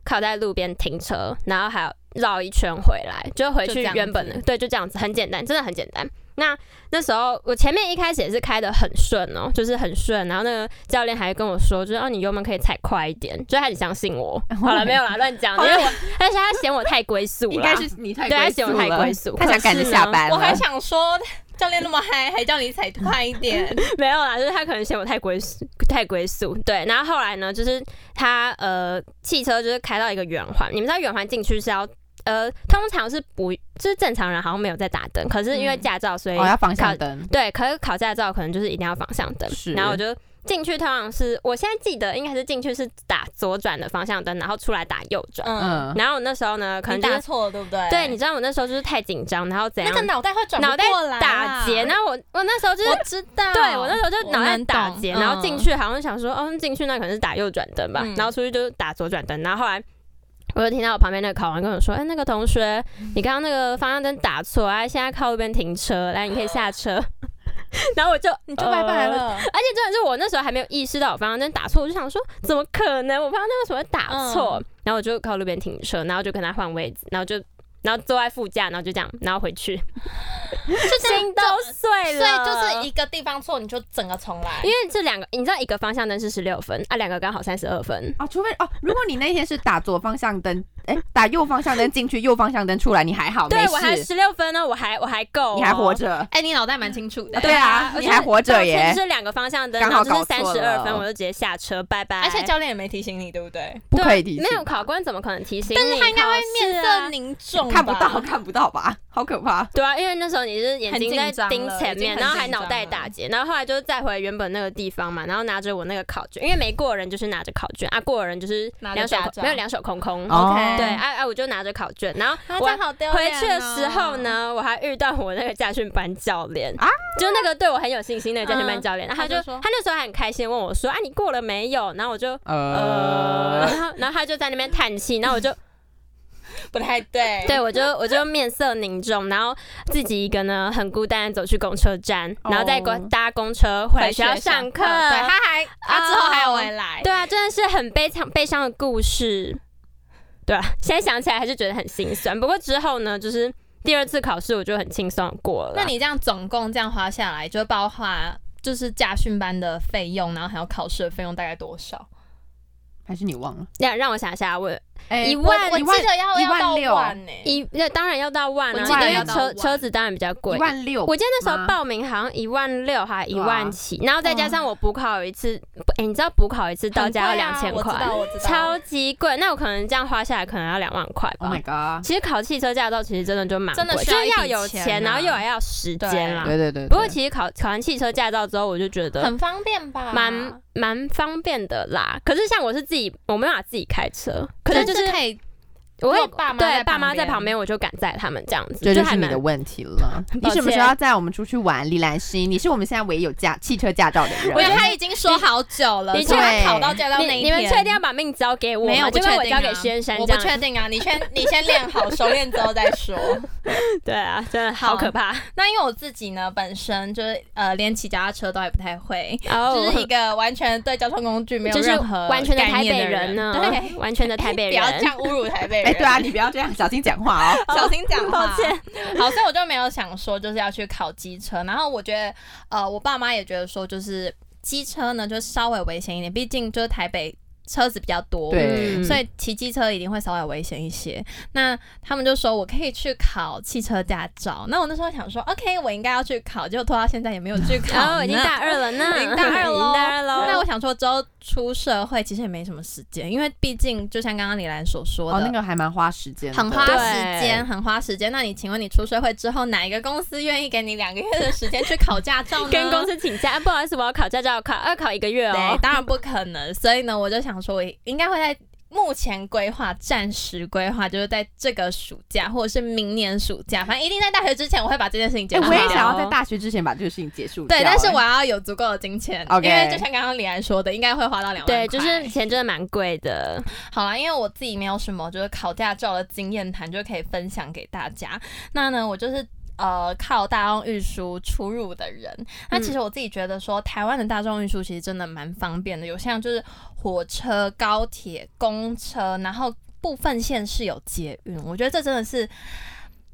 靠在路边停车，然后还有绕一圈回来，就回去原本的，对，就这样子，很简单，真的很简单。那那时候我前面一开始也是开的很顺哦，就是很顺，然后那个教练还跟我说，就是哦你油门可以踩快一点，就他很相信我。好了，没有啦，乱讲，<laughs> 因为我但是他嫌我太龟速了，应该是你太对他嫌我太龟速，他想赶着下班。我还想说，教练那么嗨，还叫你踩快一点，<laughs> 没有啦，就是他可能嫌我太龟速，太龟速。对，然后后来呢，就是他呃汽车就是开到一个圆环，你们知道圆环进去是要。呃，通常是不，就是正常人好像没有在打灯，可是因为嗯驾照，所以哦，要向灯，对，可是考驾照可能就是一定要方向灯是，然后我就进去，通常是我现在记得应该是进去是打左转的方向灯，然后出来打右转。嗯，嗯，然后我那时候呢，可能打就是错了对不对？对，你知道我那时候就是太紧张，然后怎样那个脑袋会转脑袋过来啊打结，然后我我那时候就是我知道，对我那时候就脑袋打结，然后进嗯去好像想说，哦，进去那可能是打右转灯吧，嗯然后出去就是打左转灯，然后后来。我就听到我旁边那个考官跟我说：“哎、那个同学，你刚刚那个方向灯打错啊，现在靠路边停车，来，你可以下车。<laughs> ”然后我就你就拜拜呃了。而且真的是我那时候还没有意识到我方向灯打错，我就想说怎么可能？我方向灯为什么会打错？嗯然后我就靠路边停车，然后就跟他换位置，然后就然后坐在副驾，然后就这样，然后回去，心都碎了所以。就是一个地方错，你就整个重来。因为这两个，你知道一个方向灯是十六分啊，两个刚好三十二分。啊，除非哦，如果你那天是打左方向灯哎打右方向灯进去，右方向灯出来，你还好，对，我还十六分呢，我还我还够哦，你还活着。哎，你脑袋蛮清楚的。对啊 <laughs> 你还活着耶就是两个方向灯，刚好然后就是三十二分，我就直接下车，拜拜。而且教练也没提醒你，对不对？不可以提醒，没有考官怎么可能提醒你？但是他应该会面色凝重，看不到，。看不到吧？好可怕。对啊，因为那时候你是眼睛在盯前面，然后还脑袋打结，然后后来就再回原本那个地方嘛，然后拿着我那个考卷，因为没过的人就是拿着考卷啊，过的人就是拿两手没有两手空空。哦 OK 对，啊啊，我就拿着考卷，然后啊，我回去的时候？呢，我还遇到我那个驾训班教练啊就那个对我很有信心的驾训班嗯教练，然后他就他就说他那时候还很开心问我说：“啊，你过了没有？”然后我就呃，呃，然后然后他就在那边叹气，然后我就 <laughs> 不太对。对我就我就面色凝重，然后自己一个呢很孤单的走去公车站，然后再搭公车回来学校上课。对，他还他之后还有回来。对啊，真的是很悲惨悲伤的故事。对啊，现在想起来还是觉得很心酸。不过之后呢，就是第二次考试我就很轻松地过了。那你这样总共这样花下来，就包括就是驾训班的费用，然后还有考试的费用，大概多少？还是你忘了？那让我想一下，我哎一万我记得要一要到万六呢。一那当然要到万啊，我记得因为车车子当然比较贵一。万六，我记得那时候报名好像一万六还一万七，然后再加上我补考一次，哎、你知道补考一次到家要两千我知道块，我知道超级贵。那我可能这样花下来可能要两万块，Oh 吧。my god！其实考汽车驾照其实真的就蛮贵，真的需就是要有钱，然后又还要时间啦。对对对，不过其实考考完汽车驾照之后，我就觉得很方便吧？蛮蛮方便的啦。可是像我是自己，我没办法自己开车，可是但就是我会如果爸妈对爸妈在旁边，我就敢载他们这样子，这就是你的问题了。<laughs> 你什么时候要载我们出去玩？李兰心，你是我们现在唯一有驾汽车驾照的人。我觉得他已经说好久了，你确考到驾照那一天，你你们确定要把命交给我吗？没有不就跟我交确定啊给先生我。不确定啊，你先你先练好，熟练之后再说。<laughs> 对啊，真的好好可怕。那因为我自己呢，本身就是呃，连骑脚踏车都还不太会，哦就是一个完全对交通工具没有就是任何完全的台概念的北人呢，对，完全的 <laughs> 台北人不要这。样侮辱台北人。哎，对啊，你不要这样，小心讲话哦。<laughs> 小心讲话。抱歉。好，所以我就没有想说就是要去考机车，然后我觉得呃，我爸妈也觉得说就是机车呢就稍微危险一点，毕竟就是台北车子比较多。所以骑机车一定会稍微危险一些。那他们就说我可以去考汽车驾照。那我那时候想说，OK，我应该要去考，结果拖到现在也没有去考 <laughs> <laughs> 已经大二了呢，<laughs> 已经大二已喽经大二喽。那我想说，之后出社会其实也没什么时间，因为毕竟就像刚刚李兰所说的，哦，那个还蛮花时间的，很花时间，很花时间。那你请问你出社会之后，哪一个公司愿意给你两个月的时间去考驾照呢？跟公司请假，啊不好意思，我要考驾照，考要考一个月对哦，。当然不可能。所以呢，我就想说，我应该会在。目前规划暂时规划就是在这个暑假或者是明年暑假，反正一定在大学之前我会把这件事情结哎，束掉。我也想要在大学之前把这个事情结束。对，但是哎我要有足够的金钱因为就像刚刚李安说的，应该会花到两万对，块就是钱真的蛮贵的。好啦，因为我自己没有什么就是考驾照的经验谈，就可以分享给大家。那呢，我就是。呃，靠大众运输出入的人，那其实我自己觉得说，台湾的大众运输其实真的蛮方便的，有像就是火车、高铁、公车，然后部分县市有捷运，我觉得这真的是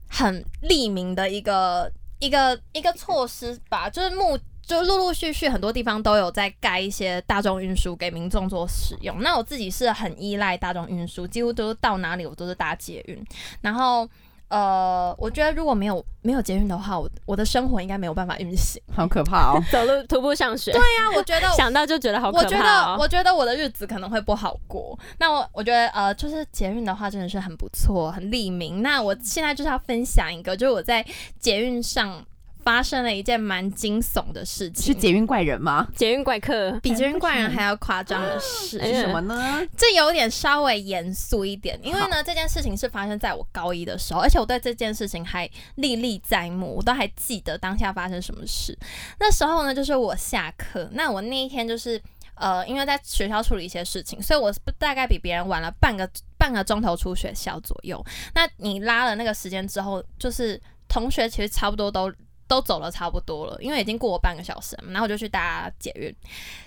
很利民的一个一个一个措施吧，就是目就陆陆续续很多地方都有在盖一些大众运输给民众做使用。那我自己是很依赖大众运输，几乎都是到哪里我都是搭捷运。然后呃，我觉得如果没有没有捷运的话，我我的生活应该没有办法运行。好可怕哦。<laughs> 走路徒步上学，对呀、我觉得 <laughs> 想到就觉得好可我觉得。我觉得我的日子可能会不好过。那我我觉得，呃，就是捷运的话，真的是很不错，很利民。那我现在就是要分享一个，就是我在捷运上发生了一件蛮惊悚的事情，是捷运怪人吗？捷运怪客，比捷运怪人还要夸张的事。是什么呢？这有点稍微严肃一点，因为呢，这件事情是发生在我高一的时候，而且我对这件事情还历历在目，我都还记得当下发生什么事。那时候呢，就是我下课，那我那一天就是。呃，因为在学校处理一些事情，所以我大概比别人晚了半个半个钟头出学校左右。那你拉了那个时间之后，就是同学其实差不多都都走了差不多了，因为已经过了半个小时。然后我就去搭捷运，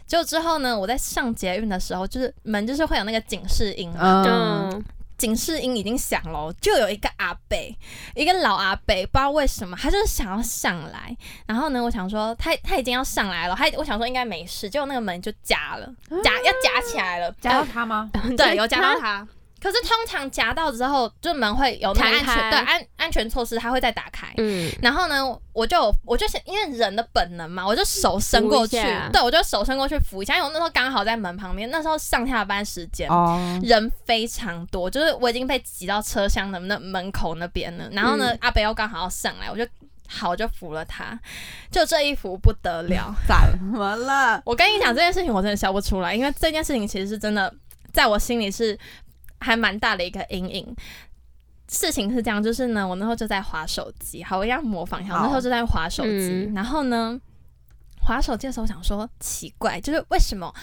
结果之后呢，我在上捷运的时候，就是门就是会有那个警示音嘛，嗯，嗯，警示音已经响了哦，就有一个阿北，一个老阿北，不知道为什么，他就是想要上来。然后呢，我想说他他已经要上来了，他我想说应该没事，结果那个门就夹了，夹要夹起来了。夹到他吗？对，有夹到他。可是通常夹到之后，就门会有那个安全对安安全措施，它会再打开。嗯，然后呢，我就我就想，因为人的本能嘛，我就手伸过去对我就手伸过去扶一下，因为我那时候刚好在门旁边，那时候上下班时间。哦，人非常多，就是我已经被挤到车厢的那门口那边了。然后呢，嗯阿北又刚好要上来，我就好就扶了他。就这一扶不得了，<laughs> 怎么了？我跟你讲这件事情，我真的笑不出来，因为这件事情其实是真的，在我心里是还蛮大的一个阴影。事情是这样，就是呢，我那时候就在划手机，好，我一样模仿一下，我那时候就在划手机，嗯然后呢，划手机的时候想说奇怪，就是为什么？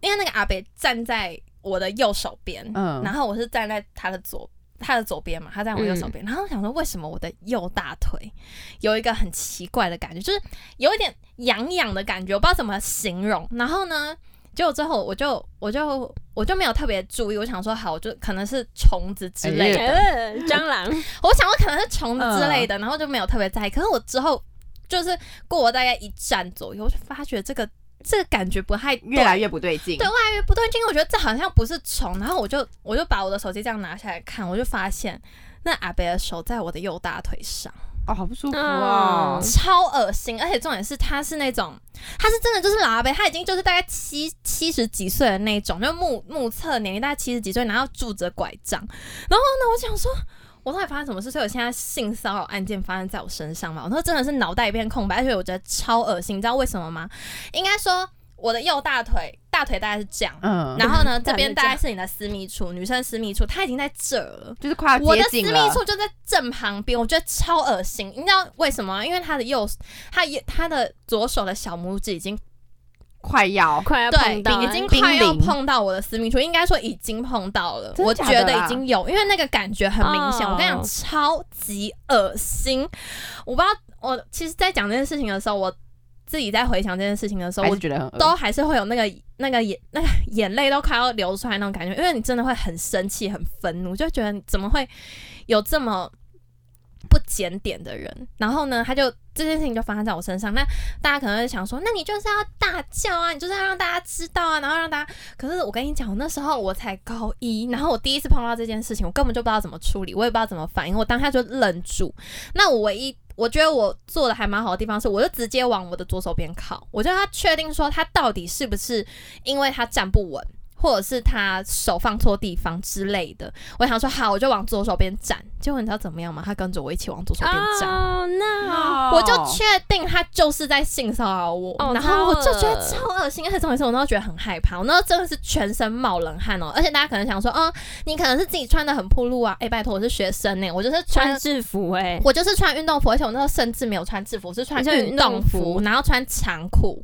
因为那个阿北站在我的右手边，嗯然后我是站在他的左。他的左边嘛，他在我右手边，然后我想说，为什么我的右大腿有一个很奇怪的感觉，就是有一点痒痒的感觉，我不知道怎么形容。然后呢，结果最后我就我就我就没有特别注意，我想说好，我就可能是虫子之类的，呃 <laughs> 蟑螂，我想我可能是虫子之类的，然后就没有特别在意。可是我之后就是过了大概一站左右，我就发觉这个这个感觉不太越来越不对劲。对，越来越不对劲。我觉得这好像不是虫，然后我就我就把我的手机这样拿下来看，我就发现那阿北的手在我的右大腿上，哦，好不舒服啊哦。超恶心。而且重点是它是那种，他是真的就是老阿伯，他已经就是大概七七十几岁的那种，就目目测年龄大概七十几岁，然后拄着拐杖。然后呢，我想说。我到底发生什么事？所以我现在性骚扰案件发生在我身上嘛？我说真的是脑袋一片空白，而且我觉得超恶心。你知道为什么吗？应该说我的右大腿，大腿大概是这样，嗯，然后呢，<laughs> 这边大概是你的私密处，女生私密处，它已经在这了。就是快我的私。密处就在正旁边，我觉得超恶心。你知道为什么吗？因为他的右，他也他的左手的小拇指已经快要快要对碰到，已经快要碰到我的私密处，应该说已经碰到了。我觉得已经有，因为那个感觉很明显。哦我跟你讲，超级恶心。我不知道，我其实，在讲这件事情的时候，我自己在回想这件事情的时候，我觉得很都还是会有那个那个眼那个眼泪都快要流出来那种感觉，因为你真的会很生气、很愤怒，就觉得怎么会有这么不检点的人？然后呢，他就这件事情就发生在我身上。那大家可能会想说，那你就是要大叫啊，你就是要让大家知道啊，然后让大家。可是我跟你讲，我那时候我才高一，然后我第一次碰到这件事情，我根本就不知道怎么处理，我也不知道怎么反应，我当下就愣住。那我唯一我觉得我做的还蛮好的地方是，我就直接往我的左手边靠，我就要确定说他到底是不是因为他站不稳，或者是他手放错地方之类的。我想说好，我就往左手边站。结果你知道怎么样吗？他跟着我一起往左手边站。哦，那哦我就确定他就是在性骚扰我，哦然后我就觉得超超恶心，而且重点是我那时候觉得很害怕，我那时候真的是全身冒冷汗哦，而且大家可能想说，哦，你可能是自己穿的很暴露啊，哎、拜托，我是学生呢，我就是穿穿制服哎，我就是穿运动服，而且我那时候甚至没有穿制服，我是穿运动服然后穿长裤。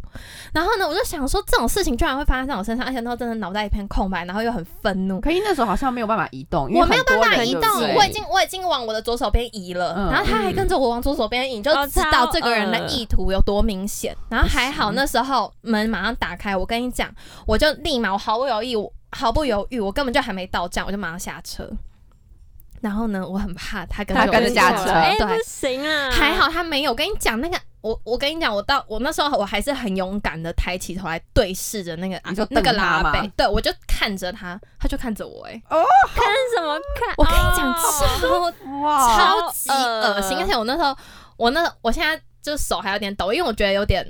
然后呢，我就想说这种事情居然会发生在我身上，而且那时候真的脑袋一片空白，然后又很愤怒。可是那时候好像没有办法移动，我没有办法移动，我已经我已经往我的左手边移了，嗯然后他还跟着我往左手边移，你就哦知道这个人的意图有多明显。然后还好那时候门马上打开，我跟你讲，我就立马我毫不犹豫，我毫不犹豫，我根本就还没到站，我就马上下车。然后呢，我很怕他跟他跟着下车哎，行啊，还好他没有。我跟你讲，那个我我跟你讲，我到我那时候我还是很勇敢的抬起头来对视着那个你说那个拉贝，对我就看着他，他就看着我、哎，看什么？看？我跟你讲，哦。超哇，超级恶心，而且我那时候我那我现在就手还有点抖，因为我觉得有点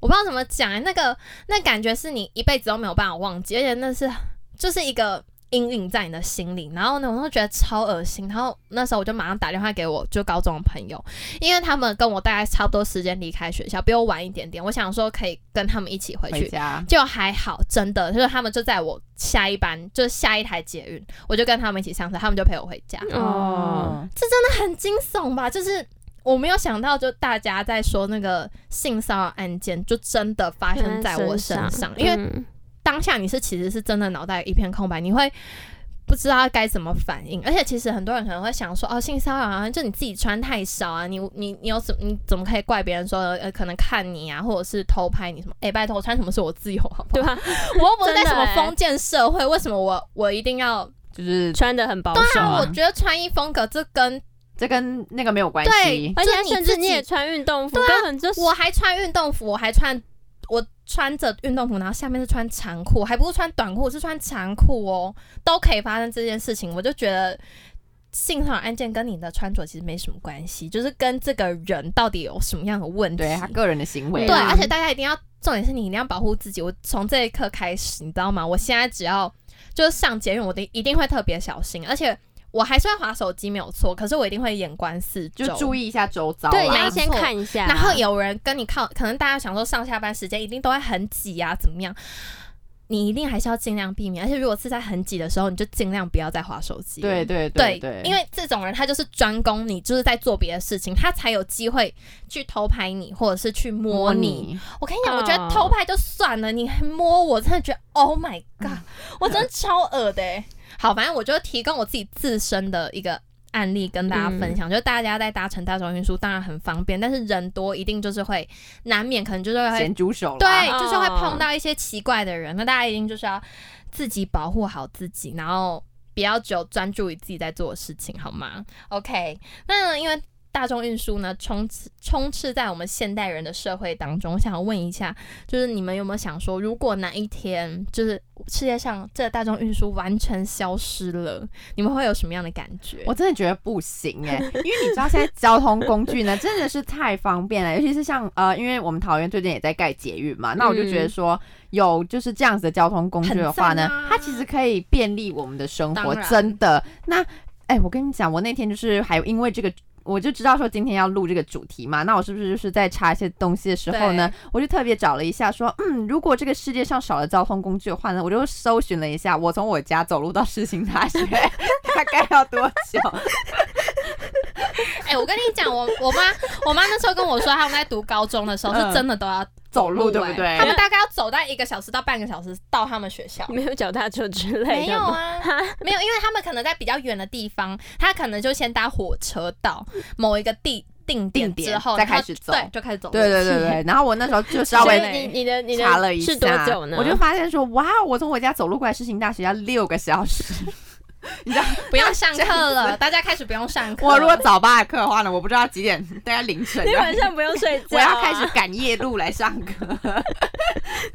我不知道怎么讲、哎那个那感觉是你一辈子都没有办法忘记，而且那是就是一个。阴影在你的心里，然后呢，我都觉得超恶心。然后那时候我就马上打电话给我就高中的朋友，因为他们跟我大概差不多时间离开学校，比我晚一点点。我想说可以跟他们一起回去，家就还好，真的就是他们就在我下一班，就是下一台捷运，我就跟他们一起上车，他们就陪我回家。哦，这真的很惊悚吧？就是我没有想到，就大家在说那个性骚扰案件，就真的发生在我身上，因为嗯当下你是其实是真的脑袋一片空白，你会。不知道该怎么反应，而且其实很多人可能会想说，哦，性骚扰啊，就你自己穿太少啊，你你你有怎你怎么可以怪别人说，呃，可能看你啊，或者是偷拍你什么？哎、拜托，我穿什么是我自由，好不好？对吧？我又不是在什么封建社会，为什么我我一定要？就是穿的很保守对啊，我啊，觉得穿衣风格这跟这跟那个没有关系。而且甚至你也穿运动服，对啊根本就我还穿运动服，我还穿我穿着运动服，然后下面是穿长裤，还不是穿短裤，是穿长裤哦，都可以发生这件事情。我就觉得性骚扰案件跟你的穿着其实没什么关系，就是跟这个人到底有什么样的问题。对他个人的行为，对，而且大家一定要，重点是你一定要保护自己。我从这一刻开始，你知道吗？我现在只要就是上捷运，我的一定会特别小心，而且我还是会划手机，没有错。可是我一定会眼观四周，就注意一下周遭啊。对，你要先看一下。然后有人跟你靠，可能大家想说上下班时间一定都会很挤啊，怎么样？你一定还是要尽量避免，而且如果是在很挤的时候，你就尽量不要再划手机。对对对对，因为这种人他就是专攻你就是在做别的事情，他才有机会去偷拍你，或者是去摸你。我跟你讲，我觉得哦偷拍就算了，你还摸我，真的觉得 Oh my God，<laughs> 我真的超恶的、欸。好，反正我就提供我自己自身的一个案例跟大家分享，就是大家在搭乘大众运输当然很方便，但是人多一定就是会难免可能就是会咸猪手啦对，哦就是会碰到一些奇怪的人，那大家一定就是要自己保护好自己，然后不要只有专注于自己在做的事情，好吗？OK，那因为。大众运输呢，充斥充斥在我们现代人的社会当中。我想问一下，就是你们有没有想说，如果哪一天就是世界上这大众运输完全消失了，你们会有什么样的感觉？我真的觉得不行哎、因为你知道现在交通工具呢 <laughs> 真的是太方便了，尤其是像呃，因为我们桃园最近也在盖捷运嘛，那我就觉得说有就是这样子的交通工具的话呢，啊它其实可以便利我们的生活，真的。那哎、我跟你讲，我那天就是还因为这个。我就知道说今天要录这个主题嘛，那我是不是就是在查一些东西的时候呢，我就特别找了一下说，嗯，如果这个世界上少了交通工具的话呢，我就搜寻了一下，我从我家走路到世新大学 <laughs> 大概要多久？<laughs> 哎、我跟你讲，我我妈我妈那时候跟我说，他们在读高中的时候嗯是真的都要走路哎对不对他们大概要走到一个小时到半个小时到他们学校。没有脚踏车之类的没有？啊，没有，因为他们可能在比较远的地方，他可能就先搭火车到某一个地定点定点之后，再开始走对，就开始走。对对对对，然后我那时候就稍微你你的你的查了一是下，多久呢？我就发现说，哇，我从我家走路过来世新大学要六个小时。<laughs> 你知道，<laughs> 不要上课了，大家开始不用上课。我如果早八的课的话呢，我不知道几点，大家凌晨。你晚上不用睡觉、<laughs> 我要开始。赶夜路来上课。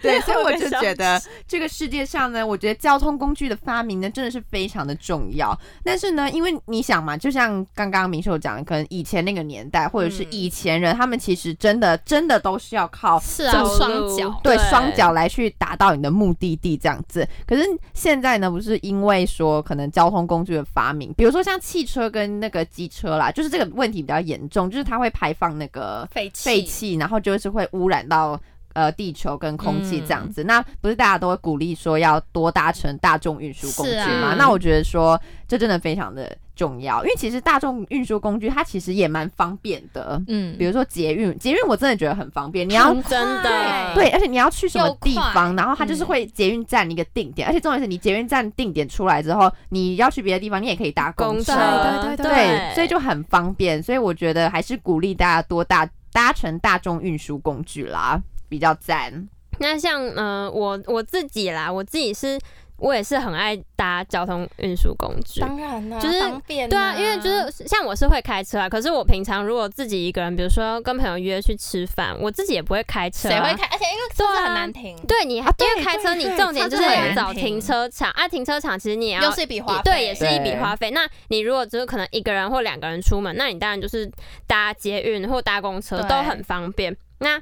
对，所以我就觉得这个世界上呢，我觉得交通工具的发明呢，真的是非常的重要。但是呢，因为你想嘛，就像刚刚明秀讲的，可能以前那个年代，或者是嗯以前人，他们其实真的真的都是要靠是啊，双脚。对对双脚来去达到你的目的地这样子。可是现在呢，不是因为说可能交通工具的发明，比如说像汽车跟那个机车啦，就是这个问题比较严重，就是它会排放那个废气，废气，然后就是会污染到。呃，地球跟空气这样嗯子，那不是大家都会鼓励说要多搭乘大众运输工具吗啊吗？那我觉得说这真的非常的重要，因为其实大众运输工具它其实也蛮方便的，嗯。比如说捷运，捷运我真的觉得很方便，你要真的对，而且你要去什么地方，然后它就是嗯会捷运站一个定点，而且重点是你捷运站定点出来之后，你要去别的地方，你也可以搭公车，公车。对对对。对，所以就很方便。所以我觉得还是鼓励大家多搭搭乘大众运输工具啦，比较赞。那像呃，我我自己啦，我自己是，我也是很爱搭交通运输工具。当然啦，就是方便、对啊，因为就是像我是会开车啊，可是我平常如果自己一个人，比如说跟朋友约去吃饭，我自己也不会开车、啊。谁会开？而且因为车子很难停，对你，因为开车你重点就是找停停车场啊，停车场其实你也要又是一笔花费，对，也是一笔花费。那你如果就是可能一个人或两个人出门，那你当然就是搭捷运或搭公车都很方便。那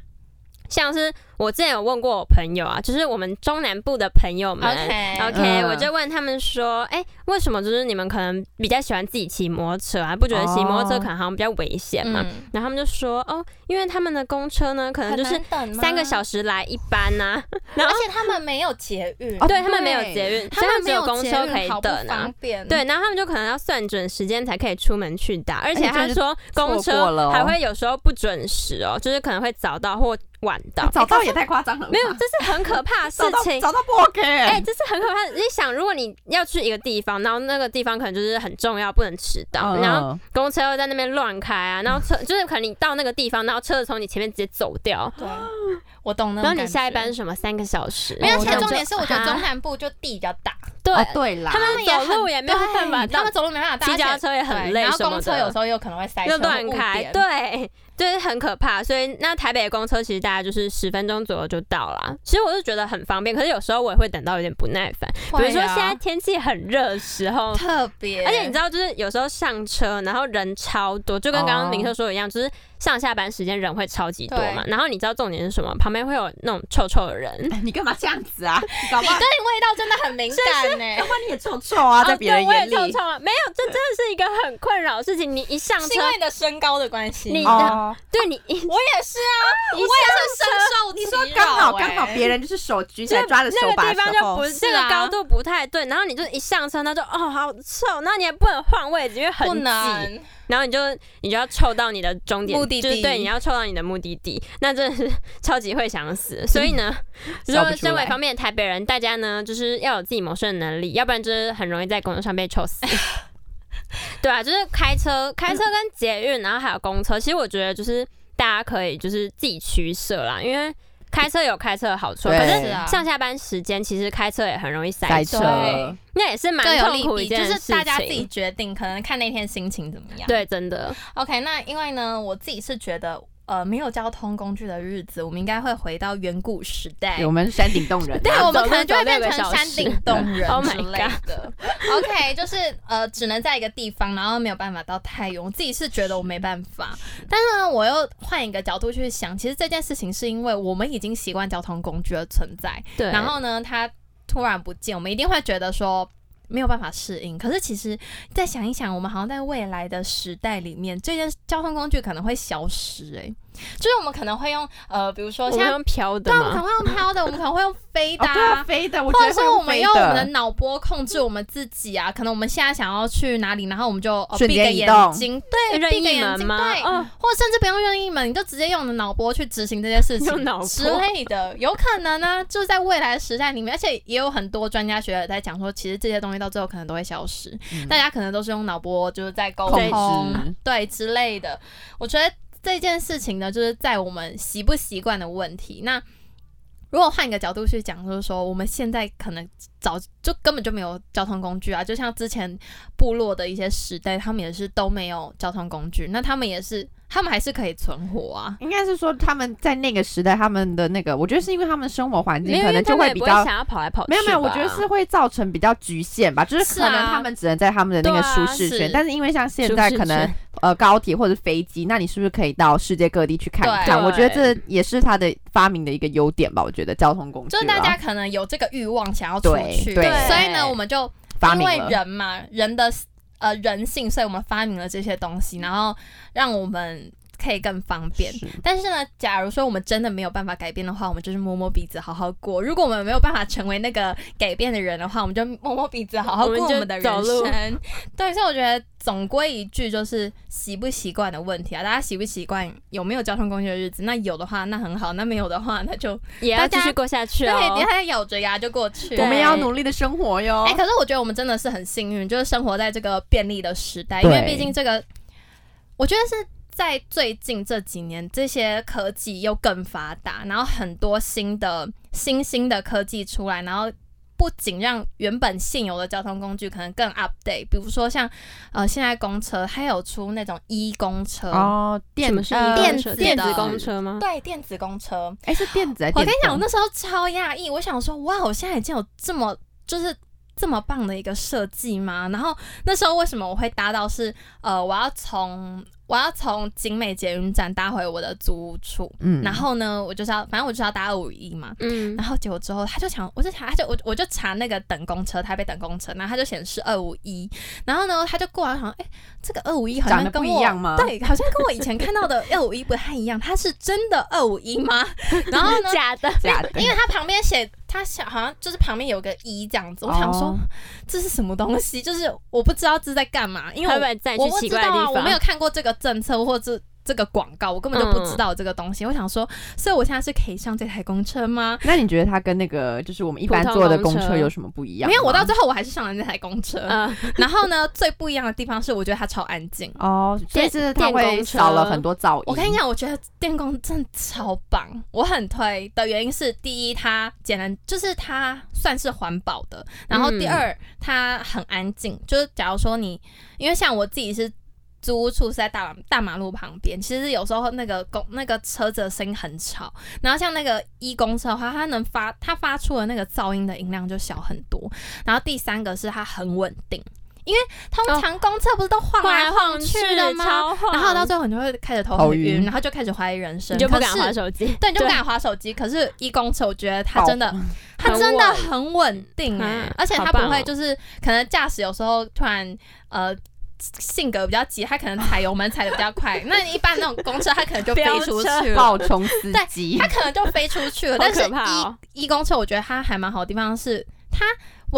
像是我之前有问过我朋友啊，就是我们中南部的朋友们 OK OK，、嗯我就问他们说，哎、为什么就是你们可能比较喜欢自己骑摩托车啊？不觉得骑摩托车哦可能好像比较危险嘛？嗯，然后他们就说，哦，因为他们的公车呢，可能就是三个小时，来一班呐、然后而且他们没有捷运，哦对他们没有捷运，他们只有公车可以等啊方。便，对，然后他们就可能要算准时间才可以出门去打，而且他说公车还会有时候不准时哦，就是可能会早到或晚到。早到也太夸张了，没有，这是很可怕的 <laughs> 事情。找到不 OK 哎、哎、这是很可怕。的。你想，如果你要去一个地方，然后那个地方可能就是很重要，不能迟到，嗯。然后公车又在那边乱开啊，<laughs> 然后车就是可能你到那个地方，然后车子从你前面直接走掉，对，我懂那种感觉。然后你下一班是什么三个小时，没有，而哦且重点是，我觉得中哈南部就地比较大，对哦对啦，他们走路也没有办法他们走路没办法到，骑脚踏车也很累然后公车有时候又可能会塞车又乱开，点对，就是很可怕。所以那台北的公车其实大概就是十分钟左右就到了。其实我是觉得很方便，可是有时候我也会等到有点不耐烦。比如说现在天气很热的时候。特别，而且你知道，就是有时候上车，然后人超多，就跟刚刚林特说的一样，就是上下班时间人会超级多嘛。然后你知道重点是什么？旁边会有那种臭臭的人，<laughs> 你干嘛这样子啊？<laughs> 你对味道真的很敏感呢。要不然你也臭臭啊，在别人眼里我也臭臭啊，没有，这真的是一个很困扰的事情。你一上车是因，为你的身高的关系，你哦。对 <laughs> 你我也是啊，我也是深受你说其刚好刚好别人就是手举起来就抓着手把那个地方的时候就不，是这是啊个高度不太对，然后你就一上车，他就哦好臭，那你也不能换位置，因为很不挤，然后你就你就要凑到你的终点目的地就是对，你要凑到你的目的地，那真的是超级会想死。<laughs> 所以呢，就说笑不出来身为方面的台北人，大家呢就是要有自己谋生的能力，要不然就是很容易在工作上被臭死。<laughs> <laughs> 对啊，就是开车、开车跟捷运，然后还有公车，其实我觉得就是大家可以就是自己取舍啦，因为开车有开车的好处，可是上下班时间其实开车也很容易塞车，那也是蛮痛苦一件事就是大家自己情。决定，可能看那天心情怎么样。对，真的，，OK，那因为呢，我自己是觉得。呃，没有交通工具的日子，我们应该会回到远古时代。我们山顶洞人啊，<laughs> 对，<laughs> 我们可能就会变成山顶洞 <laughs> 人 Oh 之 my 类的。OK，就是呃，只能在一个地方，然后没有办法到太远。我自己是觉得我没办法，但是呢，我又换一个角度去想，其实这件事情是因为我们已经习惯交通工具的存在，对。然后呢，它突然不见，我们一定会觉得说。没有办法适应，可是其实再想一想，我们好像在未来的时代里面，这件交通工具可能会消失、欸，就是我们可能会用呃，比如说现在用飘的对啊，我们可能？会用飘的，<laughs> 我们可能会用飞的、哦，对啊，啊。飞的，我或者是觉得会我们用我们的脑波控制我们自己啊，可能我们现在想要去哪里，然后我们就、闭个眼睛，对，闭个眼睛？对，哦，或者甚至不用任意门，你就直接用你的脑波去执行这些事情之类的，有可能呢，就是在未来的时代里面，而且也有很多专家学者在讲说，其实这些东西到最后可能都会消失，嗯大家可能都是用脑波就是在沟通，对之类的。我觉得这件事情呢，就是在我们习不习惯的问题。那如果换一个角度去讲，就是说我们现在可能早就根本就没有交通工具啊，就像之前部落的一些时代，他们也是都没有交通工具，那他们也是，他们还是可以存活啊。应该是说他们在那个时代，他们的那个，我觉得是因为他们生活环境可能就因为他们也比较不想要跑来跑去。没有没有，我觉得是会造成比较局限吧，就是可能他们只能在他们的那个舒适圈，是但是因为像现在可能呃高铁或者飞机，那你是不是可以到世界各地去看一看？我觉得这也是他的发明的一个优点吧。我觉得交通工具就是大家可能有这个欲望想要出对去，对所以呢，我们就因为发明了，人嘛，人的呃人性，所以我们发明了这些东西，然后让我们可以更方便。是但是呢，假如说我们真的没有办法改变的话，我们就是摸摸鼻子好好过。如果我们没有办法成为那个改变的人的话，我们就摸摸鼻子好好过我们就我们的人生。对，所以我觉得总归一句就是习不习惯的问题啊。大家习不习惯有没有交通工具的日子？那有的话那很好，那没有的话那就也要继续过下去对，哦你。还咬着牙就过去。我们也要努力的生活哟哎、。可是我觉得我们真的是很幸运，就是生活在这个便利的时代，因为毕竟这个，我觉得是在最近这几年，这些科技又更发达，然后很多新的新兴的科技出来，然后。不仅让原本现有的交通工具可能更 update，比如说像呃现在公车，它有出那种 e 公车，哦，电什么是呃电子电子公车吗？对，电子公车，哎是电子我跟你讲，我那时候超讶异，我想说，哇，我现在已经有这么就是这么棒的一个设计吗？然后那时候为什么我会搭到是呃，我要从我要从景美捷运站搭回我的租屋处，嗯。然后呢，我就是要反正我就是要搭二五一嘛。嗯。然，后结果之后，他就想，我就查，他就我我就查那个等公车，台北等公车，然后他就显示二五一，然后呢，他就过来想，哎、这个二五一好像跟我一样吗？对，好像跟我以前看到的 <laughs> 二五一不太一样，它是真的二五一吗？<laughs> 然后呢，假的。假的，因为他旁边写，它写好像就是旁边有个一这样子，我想说、哦这是什么东西，就是我不知道这是在干嘛，因为我会不知道啊？我没有看过这个政策或者这个广告，我根本就不知道这个东西。我想说，所以我现在是可以上这台公车吗？那你觉得它跟那个就是我们一般坐的公车有什么不一样？没有，我到最后我还是上了那台公车。嗯然后呢，最不一样的地方是，我觉得它超安静哦，所以是它会少了很多噪音。我跟你讲，我觉得电工真的超棒，我很推的原因是，第一，它简单，就是它算是环保的；然后第二，它很安静。就是假如说你，因为像我自己是。租屋处是在大大马路旁边，其实有时候那个公那个车子的声音很吵，然后像那个一公车的话，它能发它发出的那个噪音的音量就小很多。然后第三个是它很稳定，因为通常公车不是都晃来晃去的吗？然后到最后你就会开始头很晕，然后就开始怀疑人生，就不敢划手机，对，你就不敢划手机。可是一公车，我觉得它真的，它真的很稳定哎，而且它不会就是可能驾驶有时候突然呃。性格比较急，他可能踩油门踩的比较快。那一般那种公车，<laughs> 他可能就飞出去了。暴冲司机，他可能就飞出去了。但是，一一公车，我觉得它还蛮好的地方是它。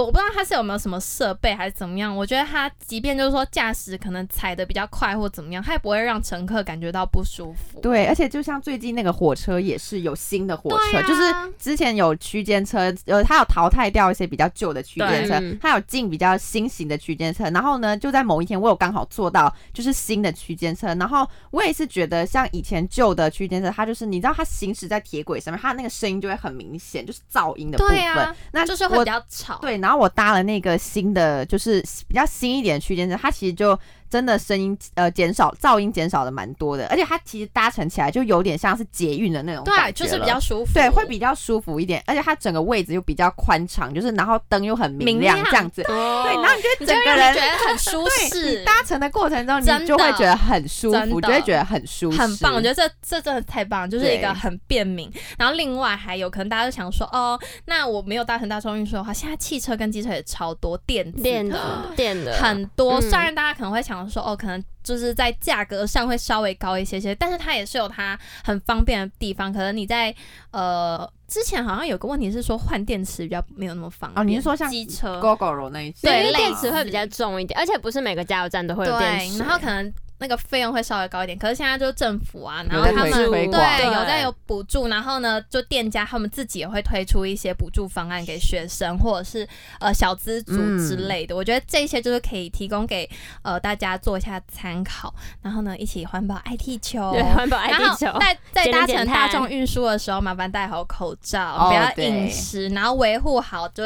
我不知道它是有没有什么设备还是怎么样，我觉得它即便就是说驾驶可能踩的比较快或怎么样，它也不会让乘客感觉到不舒服。对，而且就像最近那个火车也是有新的火车，就是之前有区间车，呃，它有淘汰掉一些比较旧的区间车，它有进比较新型的区间车。然后呢，就在某一天我有刚好坐到就是新的区间车，然后我也是觉得像以前旧的区间车，它就是你知道它行驶在铁轨上面，它那个声音就会很明显，就是噪音的部分，那就是会比较吵。对。然后我搭了那个新的，就是比较新一点的区间车，它其实就。真的声音呃减少，噪音减少的蛮多的，而且它其实搭乘起来就有点像是捷运的那种对，就是比较舒服，对，会比较舒服一点，而且它整个位置又比较宽敞，就是然后灯又很明亮这样子，对，然后你就整个人觉得很舒适，搭乘的过程中你就会觉得很舒服，就会觉得很舒适，很棒，我觉得这这真的太棒，就是一个很便民。然后另外还有可能大家就想说，哦，那我没有搭乘大众运输的话，现在汽车跟机车也超多电电的。电的。很多，虽然大家可能会想。说哦，可能就是在价格上会稍微高一些些，但是它也是有它很方便的地方。可能你在呃之前好像有个问题是说换电池比较没有那么方便。哦，你是说像机车 GoGo 那一些？对，电池会比较重一点，而且不是每个加油站都会有电池。然后可能。那个费用会稍微高一点，可是现在就是政府啊，然后他们对有在有补助，然后呢，就店家他们自己也会推出一些补助方案给学生或者是呃小资族之类的。我觉得这些就是可以提供给呃大家做一下参考，然后呢一起环保爱地球，对环保爱地球。在在搭乘大众运输的时候，麻烦戴好口罩，不要饮食，然后维护好就。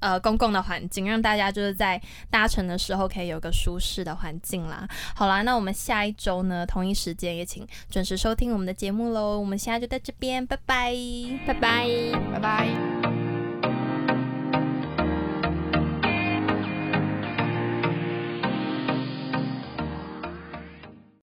呃，公共的环境，让大家就是在搭乘的时候可以有个舒适的环境啦。好啦，那我们下一周呢，同一时间也请准时收听我们的节目喽。我们现在就在这边，拜拜，拜拜，拜拜。